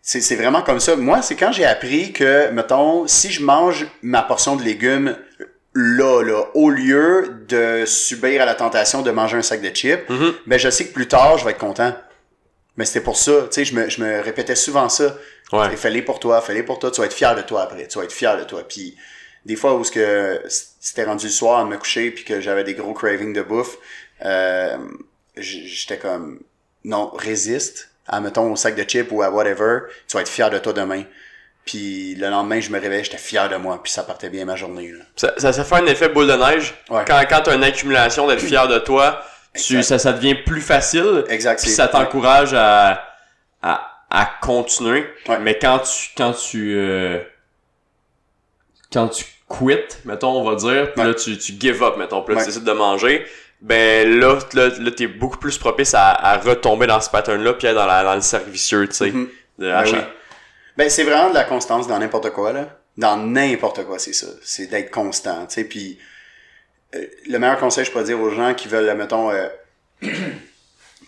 C'est c'est vraiment comme ça. Moi, c'est quand j'ai appris que, mettons, si je mange ma portion de légumes là, là, au lieu de subir à la tentation de manger un sac de chips, Mhm. ben je sais que plus tard, je vais être content. Mais c'était pour ça, tu sais, je me, je me répétais souvent ça. Ouais. Fais-les pour toi, fais-les pour toi, tu vas être fier de toi après, tu vas être fier de toi. Puis des fois où ce que c'était rendu le soir à me coucher puis que j'avais des gros cravings de bouffe, euh, j'étais comme non, résiste à mettons au sac de chips ou à whatever, tu vas être fier de toi demain. Puis le lendemain, je me réveillais, j'étais fier de moi, puis ça partait bien ma journée. Là. Ça, ça, ça fait un effet boule de neige. Ouais. Quand, quand t'as une accumulation d'être fier de toi, tu, ça, ça devient plus facile. Exact. Puis ça t'encourage à, à, à continuer. Ouais. Mais quand tu, quand tu, euh, quand tu quittes, mettons, on va dire, puis Ouais. là, tu, tu give up, mettons, puis là, tu décides de manger, ben là, là, là t'es beaucoup plus propice à, à retomber dans ce pattern-là, puis être dans, la, dans le servicieux, tu sais. De Ben c'est vraiment de la constance dans n'importe quoi, là. Dans n'importe quoi, c'est ça. C'est d'être constant, tu sais. Puis, euh, le meilleur conseil, je pourrais dire aux gens qui veulent, mettons, euh,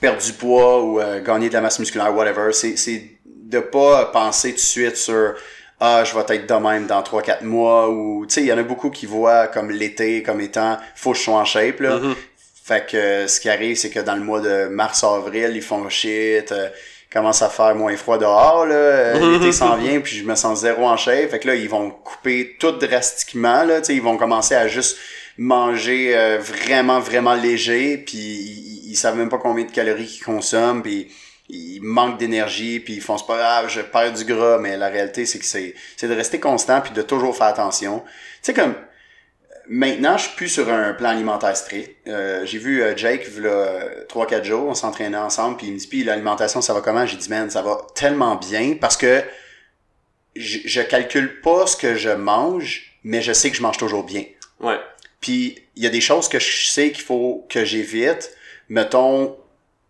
perdre du poids ou euh, gagner de la masse musculaire, whatever, c'est, c'est de pas penser tout de suite sur ah, je vais être de même dans 3-4 mois ou, tu sais, il y en a beaucoup qui voient comme l'été comme étant faut que je sois en shape, là. Mhm. Fait que ce qui arrive, c'est que dans le mois de mars-avril, ils font shit, commence à faire moins froid dehors, là, euh, l'été s'en vient, puis je me sens zéro en shape. Fait que là, ils vont couper tout drastiquement, là, tu sais, ils vont commencer à juste manger euh, vraiment, vraiment léger, puis ils, ils savent même pas combien de calories qu'ils consomment, puis ils manquent d'énergie, puis ils font pas grave, je perds du gras, mais la réalité, c'est que c'est c'est de rester constant, puis de toujours faire attention. Tu sais, comme Maintenant, je suis plus sur un plan alimentaire strict. Euh, j'ai vu euh, Jake, il y a 3-4 jours, on s'entraînait ensemble, puis il me dit, puis l'alimentation, ça va comment? J'ai dit, man, ça va tellement bien parce que je, je calcule pas ce que je mange, mais je sais que je mange toujours bien. Ouais. Puis il y a des choses que je sais qu'il faut que j'évite mettons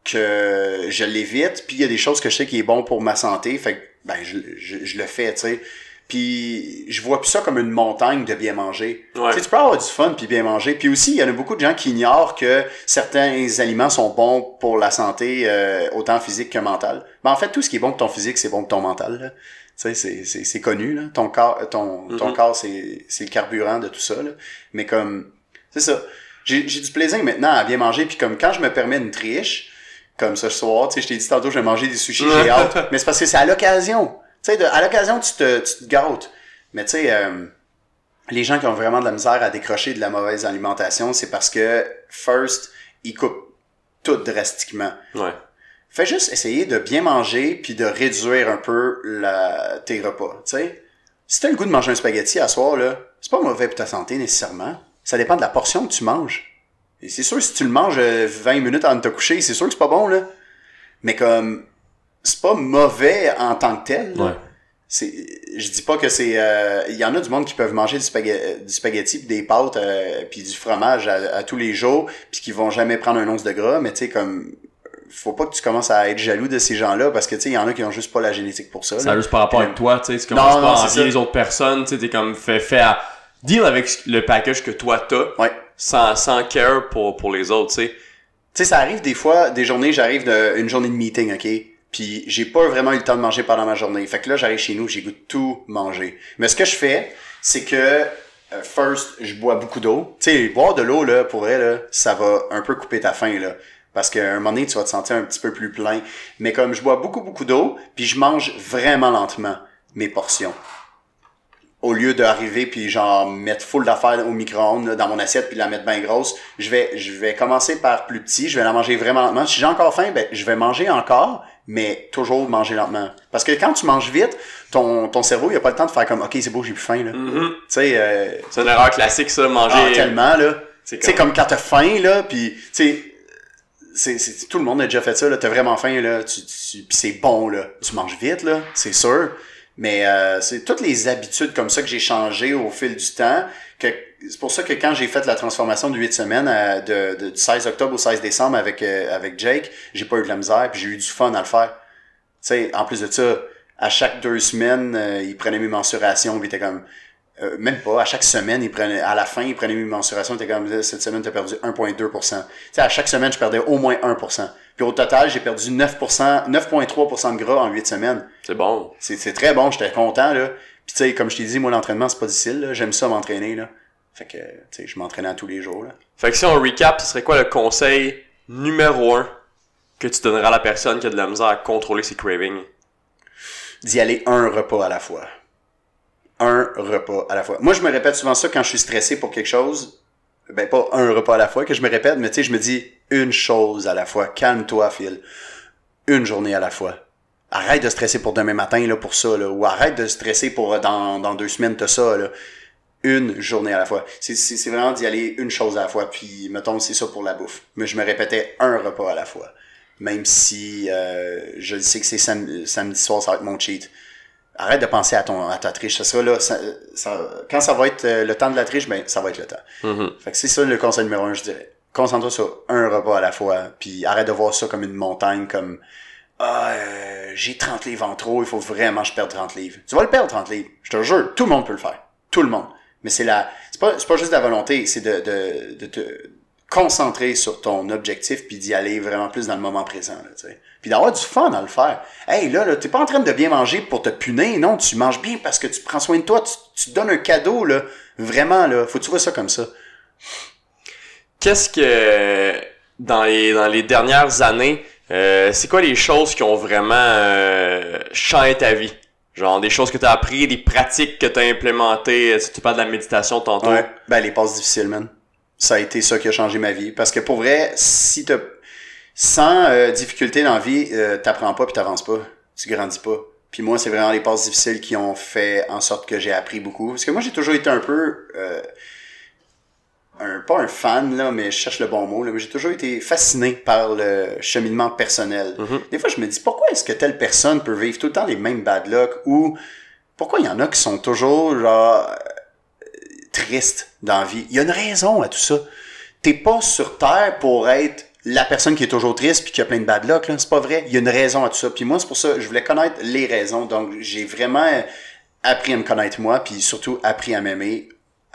que je l'évite, puis il y a des choses que je sais qui est bon pour ma santé, fait que ben je, je, je le fais, tu sais. Puis je vois plus ça comme une montagne de bien manger. Ouais. Tu sais, tu peux avoir du fun puis bien manger. Puis aussi, il y en a beaucoup de gens qui ignorent que certains aliments sont bons pour la santé, euh, autant physique que mentale. Mais en fait, tout ce qui est bon pour ton physique, c'est bon pour ton mental. là. Tu sais, c'est, c'est, c'est connu. Là. Ton corps, ton, ton Mhm. corps, c'est, c'est le carburant de tout ça. Là. Mais comme, c'est ça. J'ai, j'ai du plaisir maintenant à bien manger. Puis comme quand je me permets une triche, comme ce soir, tu sais, je t'ai dit tantôt, je vais manger des sushis, j'ai hâte. Mais c'est parce que c'est à l'occasion. Tu sais, à l'occasion, tu te, tu te gâtes. Mais tu sais, euh, les gens qui ont vraiment de la misère à décrocher de la mauvaise alimentation, c'est parce que, first, ils coupent tout drastiquement. Ouais. Fais juste essayer de bien manger puis de réduire un peu la, tes repas, tu sais. Si t'as le goût de manger un spaghetti à soir, là, c'est pas mauvais pour ta santé nécessairement. Ça dépend de la portion que tu manges. Et c'est sûr, si tu le manges euh, 20 minutes avant de te coucher, c'est sûr que c'est pas bon, là. Mais comme, c'est pas mauvais en tant que tel. là. Ouais. C'est, je dis pas que c'est, euh, il y en a du monde qui peuvent manger du, spaghe- du spaghetti puis des pâtes euh, puis du fromage à, à tous les jours puis qui vont jamais prendre un once de gras, mais tu sais comme, faut pas que tu commences à être jaloux de ces gens-là parce que tu sais, il y en a qui ont juste pas la génétique pour ça. Ça a juste par rapport avec toi, tu sais, tu commences non, pas à envier les autres personnes, tu sais, t'es comme fait, fait à deal avec le package que toi t'as, Ouais. sans, sans care pour, pour les autres, tu sais. Tu sais, ça arrive des fois, des journées, j'arrive d'une journée de meeting, ok? Puis j'ai pas vraiment eu le temps de manger pendant ma journée. Fait que là, j'arrive chez nous, j'ai goût de tout manger. Mais ce que je fais, c'est que, euh, first, je bois beaucoup d'eau. Tu sais, boire de l'eau, là, pour elle, là, ça va un peu couper ta faim, là. Parce qu'à un moment donné, tu vas te sentir un petit peu plus plein. Mais comme je bois beaucoup, beaucoup d'eau, puis je mange vraiment lentement mes portions. Au lieu d'arriver puis genre mettre full d'affaires au micro-ondes dans mon assiette puis la mettre bien grosse, je vais je vais commencer par plus petit, je vais la manger vraiment lentement. Si j'ai encore faim, ben je vais manger encore, mais toujours manger lentement. Parce que quand tu manges vite, ton ton cerveau il a pas le temps de faire comme OK, c'est beau, j'ai plus faim là. Tu sais euh, C'est une erreur classique, ça, manger. ah, tellement là. c'est comme quand t'as faim là, puis tu sais c'est, c'est, tout le monde a déjà fait ça là, t'as vraiment faim là, tu, tu puis c'est bon là, tu manges vite là, c'est sûr. Mais euh, c'est toutes les habitudes comme ça que j'ai changé au fil du temps. Que, c'est pour ça que quand j'ai fait la transformation de 8 semaines euh, de, de, du 16 octobre au 16 décembre avec, euh, avec Jake, j'ai pas eu de la misère puis j'ai eu du fun à le faire. Tu en plus de ça, à chaque deux semaines, euh, il prenait mes mensurations, puis était comme euh, même pas, à chaque semaine, il prenait, à la fin, il prenait mes mensurations, il était comme cette semaine, t'as perdu 1,2%. Tu sais, à chaque semaine, je perdais au moins 1%. Puis au total, j'ai perdu 9%, 9,3% de gras en 8 semaines. C'est bon. C'est, très bon, j'étais content, là. Puis tu sais, comme je t'ai dit, moi, l'entraînement, c'est pas difficile, là. J'aime ça m'entraîner, là. Fait que, tu sais, je m'entraînais à tous les jours, là. Fait que si on recap, ce serait quoi le conseil numéro un que tu donneras à la personne qui a de la misère à contrôler ses cravings? D'y aller un repas à la fois. Un repas à la fois. Moi, je me répète souvent ça quand je suis stressé pour quelque chose. Ben, pas un repas à la fois que je me répète, mais tu sais, je me dis une chose à la fois. Calme-toi, Phil. Une journée à la fois. Arrête de stresser pour demain matin, là, pour ça, là. Ou arrête de stresser pour euh, dans, dans deux semaines, t'as ça, là. Une journée à la fois. C'est, vraiment d'y aller une chose à la fois. Puis, mettons, c'est ça pour la bouffe. Mais je me répétais un repas à la fois. Même si euh, je sais que c'est sam- samedi soir, ça va être mon cheat. Arrête de penser à ton à ta triche. Ça sera là, ça, ça- quand ça va être euh, le temps de la triche, ben ça va être le temps. Mhm. Fait que c'est ça le conseil numéro un, je dirais. Concentre-toi sur un repas à la fois, puis arrête de voir ça comme une montagne, comme ah euh, j'ai 30 livres en trop, il faut vraiment que je perde 30 livres. Tu vas le perdre 30 livres, je te jure, tout le monde peut le faire, tout le monde. Mais c'est la, c'est pas, c'est pas juste de la volonté, c'est de, de, de te concentrer sur ton objectif puis d'y aller vraiment plus dans le moment présent, là, tu sais. Puis d'avoir du fun à le faire. Hey, là, là t'es pas en train de bien manger pour te punir, non, tu manges bien parce que tu prends soin de toi, tu, tu te donnes un cadeau, là. Vraiment, là, faut que tu vois ça comme ça. Qu'est-ce que, dans les, dans les dernières années, euh, c'est quoi les choses qui ont vraiment euh, changé ta vie? Genre des choses que tu as appris, des pratiques que tu as implémentées. Tu tu parles de la méditation tantôt. Ouais. Ben, les passes difficiles, man. Ça a été ça qui a changé ma vie. Parce que pour vrai, si t'as, sans euh, difficulté dans la vie, euh, t'apprends pas puis t'avances pas. Tu grandis pas. Puis moi, c'est vraiment les passes difficiles qui ont fait en sorte que j'ai appris beaucoup. Parce que moi, j'ai toujours été un peu, euh, un, pas un fan, là, mais je cherche le bon mot, là, mais j'ai toujours été fasciné par le cheminement personnel. Mhm. Des fois, je me dis, pourquoi est-ce que telle personne peut vivre tout le temps les mêmes bad luck ou pourquoi il y en a qui sont toujours, genre, triste dans la vie. Il y a une raison à tout ça. T'es pas sur Terre pour être la personne qui est toujours triste puis qui a plein de bad luck, c'est pas vrai. Il y a une raison à tout ça. Puis moi, c'est pour ça, je voulais connaître les raisons. Donc, j'ai vraiment appris à me connaître moi, puis surtout appris à m'aimer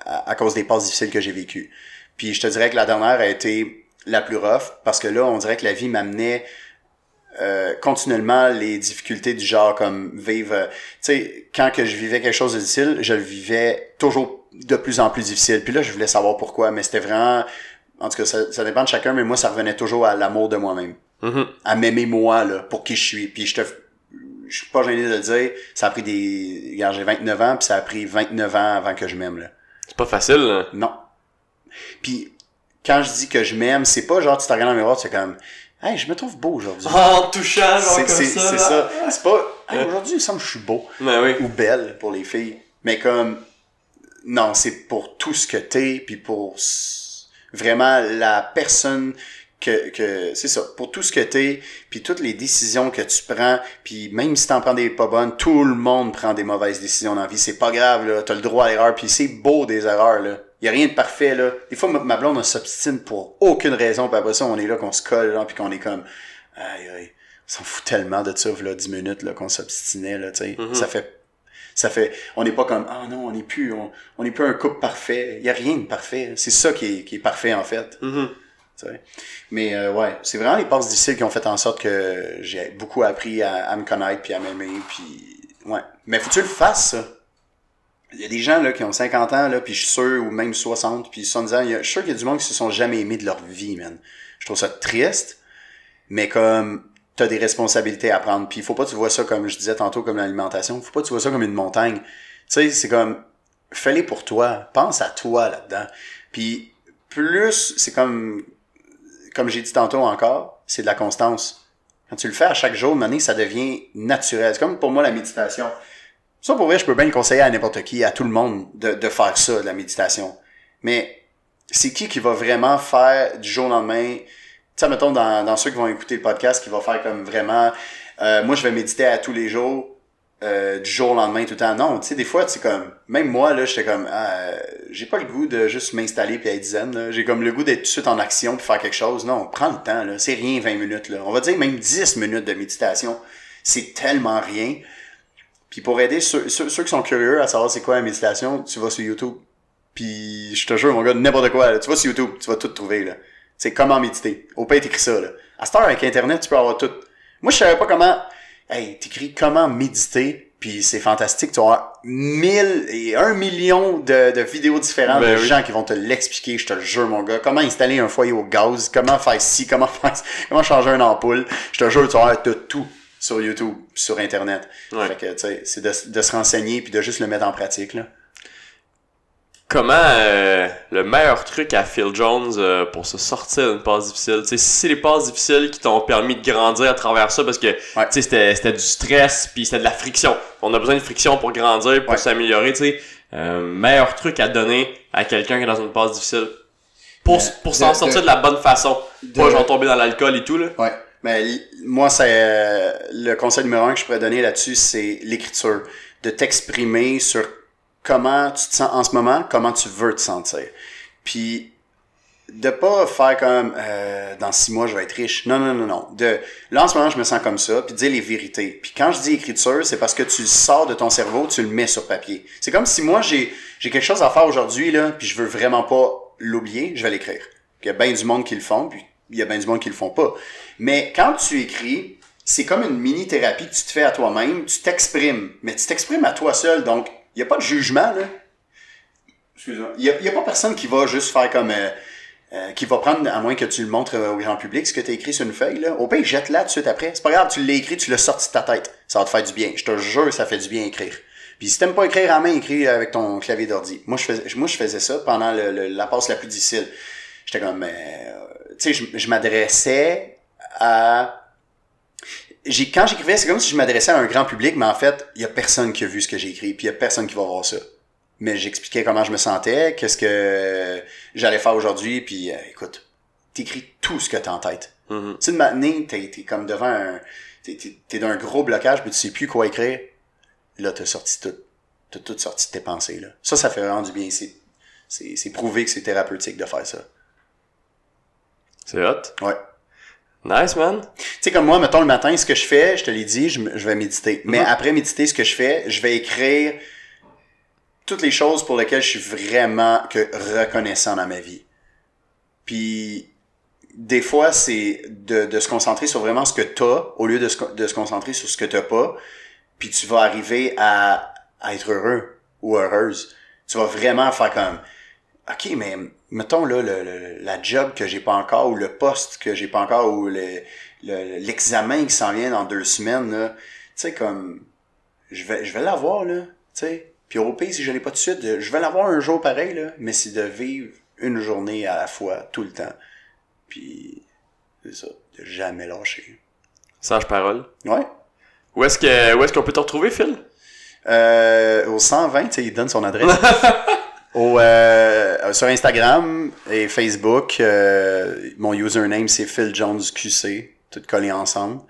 à, cause des passes difficiles que j'ai vécues. Puis je te dirais que la dernière a été la plus rough parce que là, on dirait que la vie m'amenait euh, continuellement les difficultés du genre comme vivre tu sais quand que je vivais quelque chose de difficile je le vivais toujours de plus en plus difficile puis là je voulais savoir pourquoi mais c'était vraiment en tout cas ça, ça dépend de chacun mais moi ça revenait toujours à l'amour de moi-même Mhm. à m'aimer moi là pour qui je suis puis je te je suis pas gêné de le dire ça a pris des regarde j'ai 29 ans puis ça a pris 29 ans avant que je m'aime là C'est pas facile, là. non puis quand je dis que je m'aime c'est pas genre tu te regardes dans le miroir tu fais comme hey je me trouve beau aujourd'hui en touchant, genre c'est comme c'est- ça. c'est ça. C'est pas. Hey, aujourd'hui, il me semble que je suis beau Ben oui. ou belle pour les filles. Mais comme. Non, c'est pour tout ce que t'es, puis pour vraiment la personne que. que c'est ça. Pour tout ce que t'es, puis toutes les décisions que tu prends, puis même si t'en prends des pas bonnes, tout le monde prend des mauvaises décisions dans la vie. C'est pas grave, là. T'as le droit à l'erreur, puis c'est beau des erreurs, là. Y a rien de parfait, là. Des fois, ma, blonde, on s'obstine pour aucune raison, puis après ça, on est là, qu'on se colle, là, puis qu'on est comme. Aïe, aïe. On s'en fout tellement de ça, là, 10 minutes, là, qu'on s'obstinait, là, tu sais. Mhm. Ça fait, ça fait, on n'est pas comme, ah non, on n'est plus, on, on n'est plus un couple parfait. Il y a rien de parfait. C'est ça qui est, qui est parfait, en fait, Mhm. sais. Mais, euh, ouais, c'est vraiment les passes difficiles qui ont fait en sorte que j'ai beaucoup appris à, à me connaître puis à m'aimer, puis, ouais. Mais faut que tu le fasses, ça. Il y a des gens, là, qui ont 50 ans, là, puis je suis sûr, ou même 60, puis 70 ans, il y a, je suis sûr qu'il y a du monde qui se sont jamais aimés de leur vie, man. Je trouve ça triste, mais comme t'as des responsabilités à prendre. Puis il faut pas que tu vois ça comme je disais tantôt comme l'alimentation. Faut pas que tu vois ça comme une montagne. Tu sais c'est comme fais-les pour toi. Pense à toi là-dedans. Puis plus c'est comme comme j'ai dit tantôt encore c'est de la constance. Quand tu le fais à chaque jour de ça devient naturel. C'est comme pour moi la méditation. Ça pour vrai je peux bien le conseiller à n'importe qui à tout le monde de, de faire ça de la méditation. Mais c'est qui qui va vraiment faire du jour au lendemain sais, mettons, dans, dans ceux qui vont écouter le podcast, qui va faire comme vraiment, euh, moi, je vais méditer à tous les jours, euh, du jour au lendemain, tout le temps. Non, tu sais, des fois, c'est comme, même moi, là, j'étais comme, ah, euh, j'ai pas le goût de juste m'installer puis être zen. J'ai comme le goût d'être tout de suite en action puis faire quelque chose. Non, prends le temps, là. C'est rien, 20 minutes, là. On va dire même 10 minutes de méditation. C'est tellement rien. Puis pour aider ceux, ceux, ceux qui sont curieux à savoir c'est quoi la méditation, tu vas sur YouTube. Puis je te jure, mon gars, n'importe quoi, là. Tu vas sur YouTube, tu vas tout trouver, là. C'est comment méditer. Au pire, t'écris ça, là. À cette heure, avec Internet, tu peux avoir tout. Moi, je savais pas comment. Hey, t'écris comment méditer, puis c'est fantastique. Tu vas avoir mille et un million de, de vidéos différentes Ben de oui. gens qui vont te l'expliquer, je te le jure, mon gars. Comment installer un foyer au gaz, comment faire ci, comment faire comment changer une ampoule? Je te jure, tu vas avoir de tout sur YouTube, sur Internet. Ouais. Fait que, tu sais, c'est de, de se renseigner puis de juste le mettre en pratique, là. Comment euh, le meilleur truc à Phil Jones euh, pour se sortir d'une passe difficile? Tu sais, si c'est les passes difficiles qui t'ont permis de grandir à travers ça, parce que tu sais, c'était, du stress, puis c'était de la friction. On a besoin de friction pour grandir, pour Ouais. s'améliorer, tu sais. Euh, meilleur truc à donner à quelqu'un qui est dans une passe difficile. Pour, pour s'en sortir de- de, la bonne façon. de- Pas genre tomber dans l'alcool et tout, là. Ouais. Mais moi, c'est euh, le conseil numéro un que je pourrais donner là-dessus, c'est l'écriture. De t'exprimer sur comment tu te sens en ce moment, comment tu veux te sentir. Puis de pas faire comme euh, dans six mois je vais être riche. Non, non, non, non. De là en ce moment je me sens comme ça, puis dire les vérités. Puis quand je dis écriture, c'est parce que tu sors de ton cerveau, tu le mets sur papier. C'est comme si moi j'ai j'ai quelque chose à faire aujourd'hui là, puis je veux vraiment pas l'oublier, je vais l'écrire. Il y a bien du monde qui le font, puis il y a bien du monde qui le font pas. Mais quand tu écris, c'est comme une mini thérapie que tu te fais à toi-même, tu t'exprimes, mais tu t'exprimes à toi seul, donc il y a pas de jugement là. Excuse-moi. Il y a, pas personne qui va juste faire comme euh, euh, qui va prendre, à moins que tu le montres euh, au grand public, ce que tu as écrit sur une feuille, là. Au pire, jette-la tout de suite après. C'est pas grave, tu l'as écrit, tu l'as sorti de ta tête. Ça va te faire du bien. Je te jure, ça fait du bien écrire. Puis si t'aimes pas écrire à main, écris avec ton clavier d'ordi. Moi, je faisais, moi, je faisais ça pendant le, le- la passe la plus difficile. J'étais comme, euh, tu sais, je, je m'adressais à... J'ai, quand j'écrivais, c'est comme si je m'adressais à un grand public, mais en fait, il y a personne qui a vu ce que j'ai écrit, puis il y a personne qui va voir ça. Mais j'expliquais comment je me sentais, qu'est-ce que j'allais faire aujourd'hui, puis euh, écoute, t'écris tout ce que t'as en tête. Mhm. Tu sais, de matin, t'es, t'es comme devant un... T'es, t'es, t'es d'un gros blocage, puis tu sais plus quoi écrire. Là, t'as sorti tout. T'as tout sorti de tes pensées, là. Ça, ça fait vraiment du bien. C'est, c'est, c'est prouvé que c'est thérapeutique de faire ça. C'est hot. Ouais. Nice, man. Tu sais, comme moi, mettons le matin, ce que je fais, je te l'ai dit, je, vais méditer. Mais Mhm. après méditer, ce que je fais, je vais écrire toutes les choses pour lesquelles je suis vraiment que reconnaissant dans ma vie. Puis, des fois, c'est de, de se concentrer sur vraiment ce que t'as, au lieu de se, de se concentrer sur ce que t'as pas. Puis tu vas arriver à, à être heureux ou heureuse. Tu vas vraiment faire comme, OK, mais mettons là le, le- la job que j'ai pas encore ou le poste que j'ai pas encore ou le le- l'examen qui s'en vient dans deux semaines là, tu sais comme je vais je vais l'avoir là, tu sais. Puis au pire si je l'ai pas tout de suite, je vais l'avoir un jour pareil là, mais c'est de vivre une journée à la fois tout le temps. Puis c'est ça, de jamais lâcher. Sage parole. Ouais. Où est-ce que où est-ce qu'on peut te retrouver, Phil? Euh, au 120, tu sais, il donne son adresse. au, euh, sur Instagram et Facebook, euh, mon username c'est Phil Jones QC, tout collé ensemble.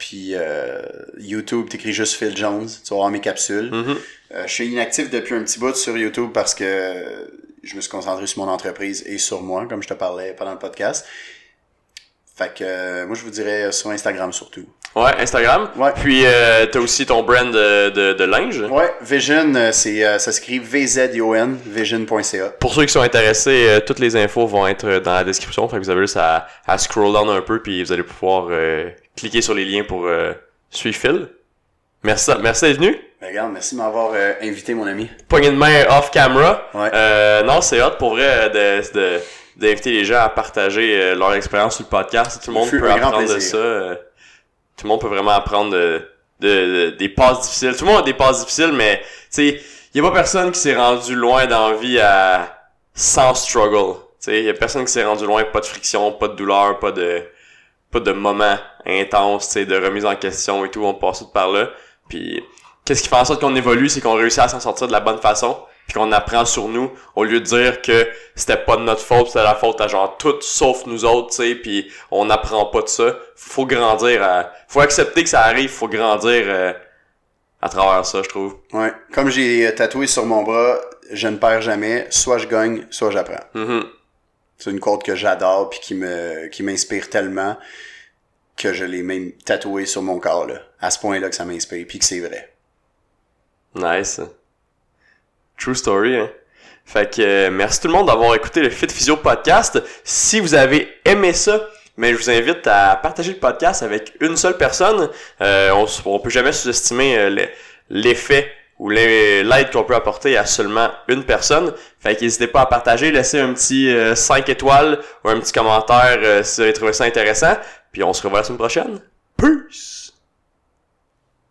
Puis euh, YouTube, t'écris juste Phil Jones, tu vas voir mes capsules. Mhm. Euh, je suis inactif depuis un petit bout sur YouTube parce que je me suis concentré sur mon entreprise et sur moi, comme je te parlais pendant le podcast. Fait que euh, moi je vous dirais sur Instagram surtout. Ouais, Instagram. Ouais. Puis euh, t'as aussi ton brand de, de, de linge. Ouais, Vision, euh, c'est euh, ça s'écrit V-Z-I-O-N, vision.ca. Pour ceux qui sont intéressés, euh, toutes les infos vont être dans la description. Fait que vous avez juste à, à scroll down un peu puis vous allez pouvoir euh, cliquer sur les liens pour euh, suivre Phil. Merci, merci d'être venu. Ben, regarde, merci de m'avoir euh, invité, mon ami. Poignée de main off camera. Ouais. Euh, non, c'est hot pour vrai de, de, d'inviter les gens à partager euh, leur expérience sur le podcast. Tout le monde peut apprendre de ça. Tout le monde peut vraiment apprendre de, de, de- des passes difficiles. Tout le monde a des passes difficiles, mais tu sais, y a pas personne qui s'est rendu loin dans la vie à sans struggle. Tu sais, y a personne qui s'est rendu loin, pas de friction, pas de douleur, pas de pas de moments intenses, tu de remise en question et tout. On passe tout par là. Puis qu'est-ce qui fait en sorte qu'on évolue, c'est qu'on réussit à s'en sortir de la bonne façon, puis qu'on apprend sur nous, au lieu de dire que c'était pas de notre faute, c'était la faute à genre tout sauf nous autres, tu sais, puis on n'apprend pas de ça. Faut grandir, à... faut accepter que ça arrive, faut grandir euh, à travers ça, je trouve. Ouais. Comme j'ai euh, tatoué sur mon bras, je ne perds jamais, soit je gagne, soit j'apprends. Mhm. C'est une quote que j'adore puis qui me qui m'inspire tellement que je l'ai même tatoué sur mon corps là, à ce point-là que ça m'inspire puis que c'est vrai. Nice. True story, hein. Fait que euh, merci tout le monde d'avoir écouté le Fit Physio podcast. Si vous avez aimé ça, mais je vous invite à partager le podcast avec une seule personne. Euh, on, on peut jamais sous-estimer euh, le- l'effet ou l'ai- l'aide qu'on peut apporter à seulement une personne. Fait qu'hésitez pas à partager, laissez un petit euh, 5 étoiles ou un petit commentaire euh, si vous avez trouvé ça intéressant. Puis on se revoit la semaine prochaine. Peace!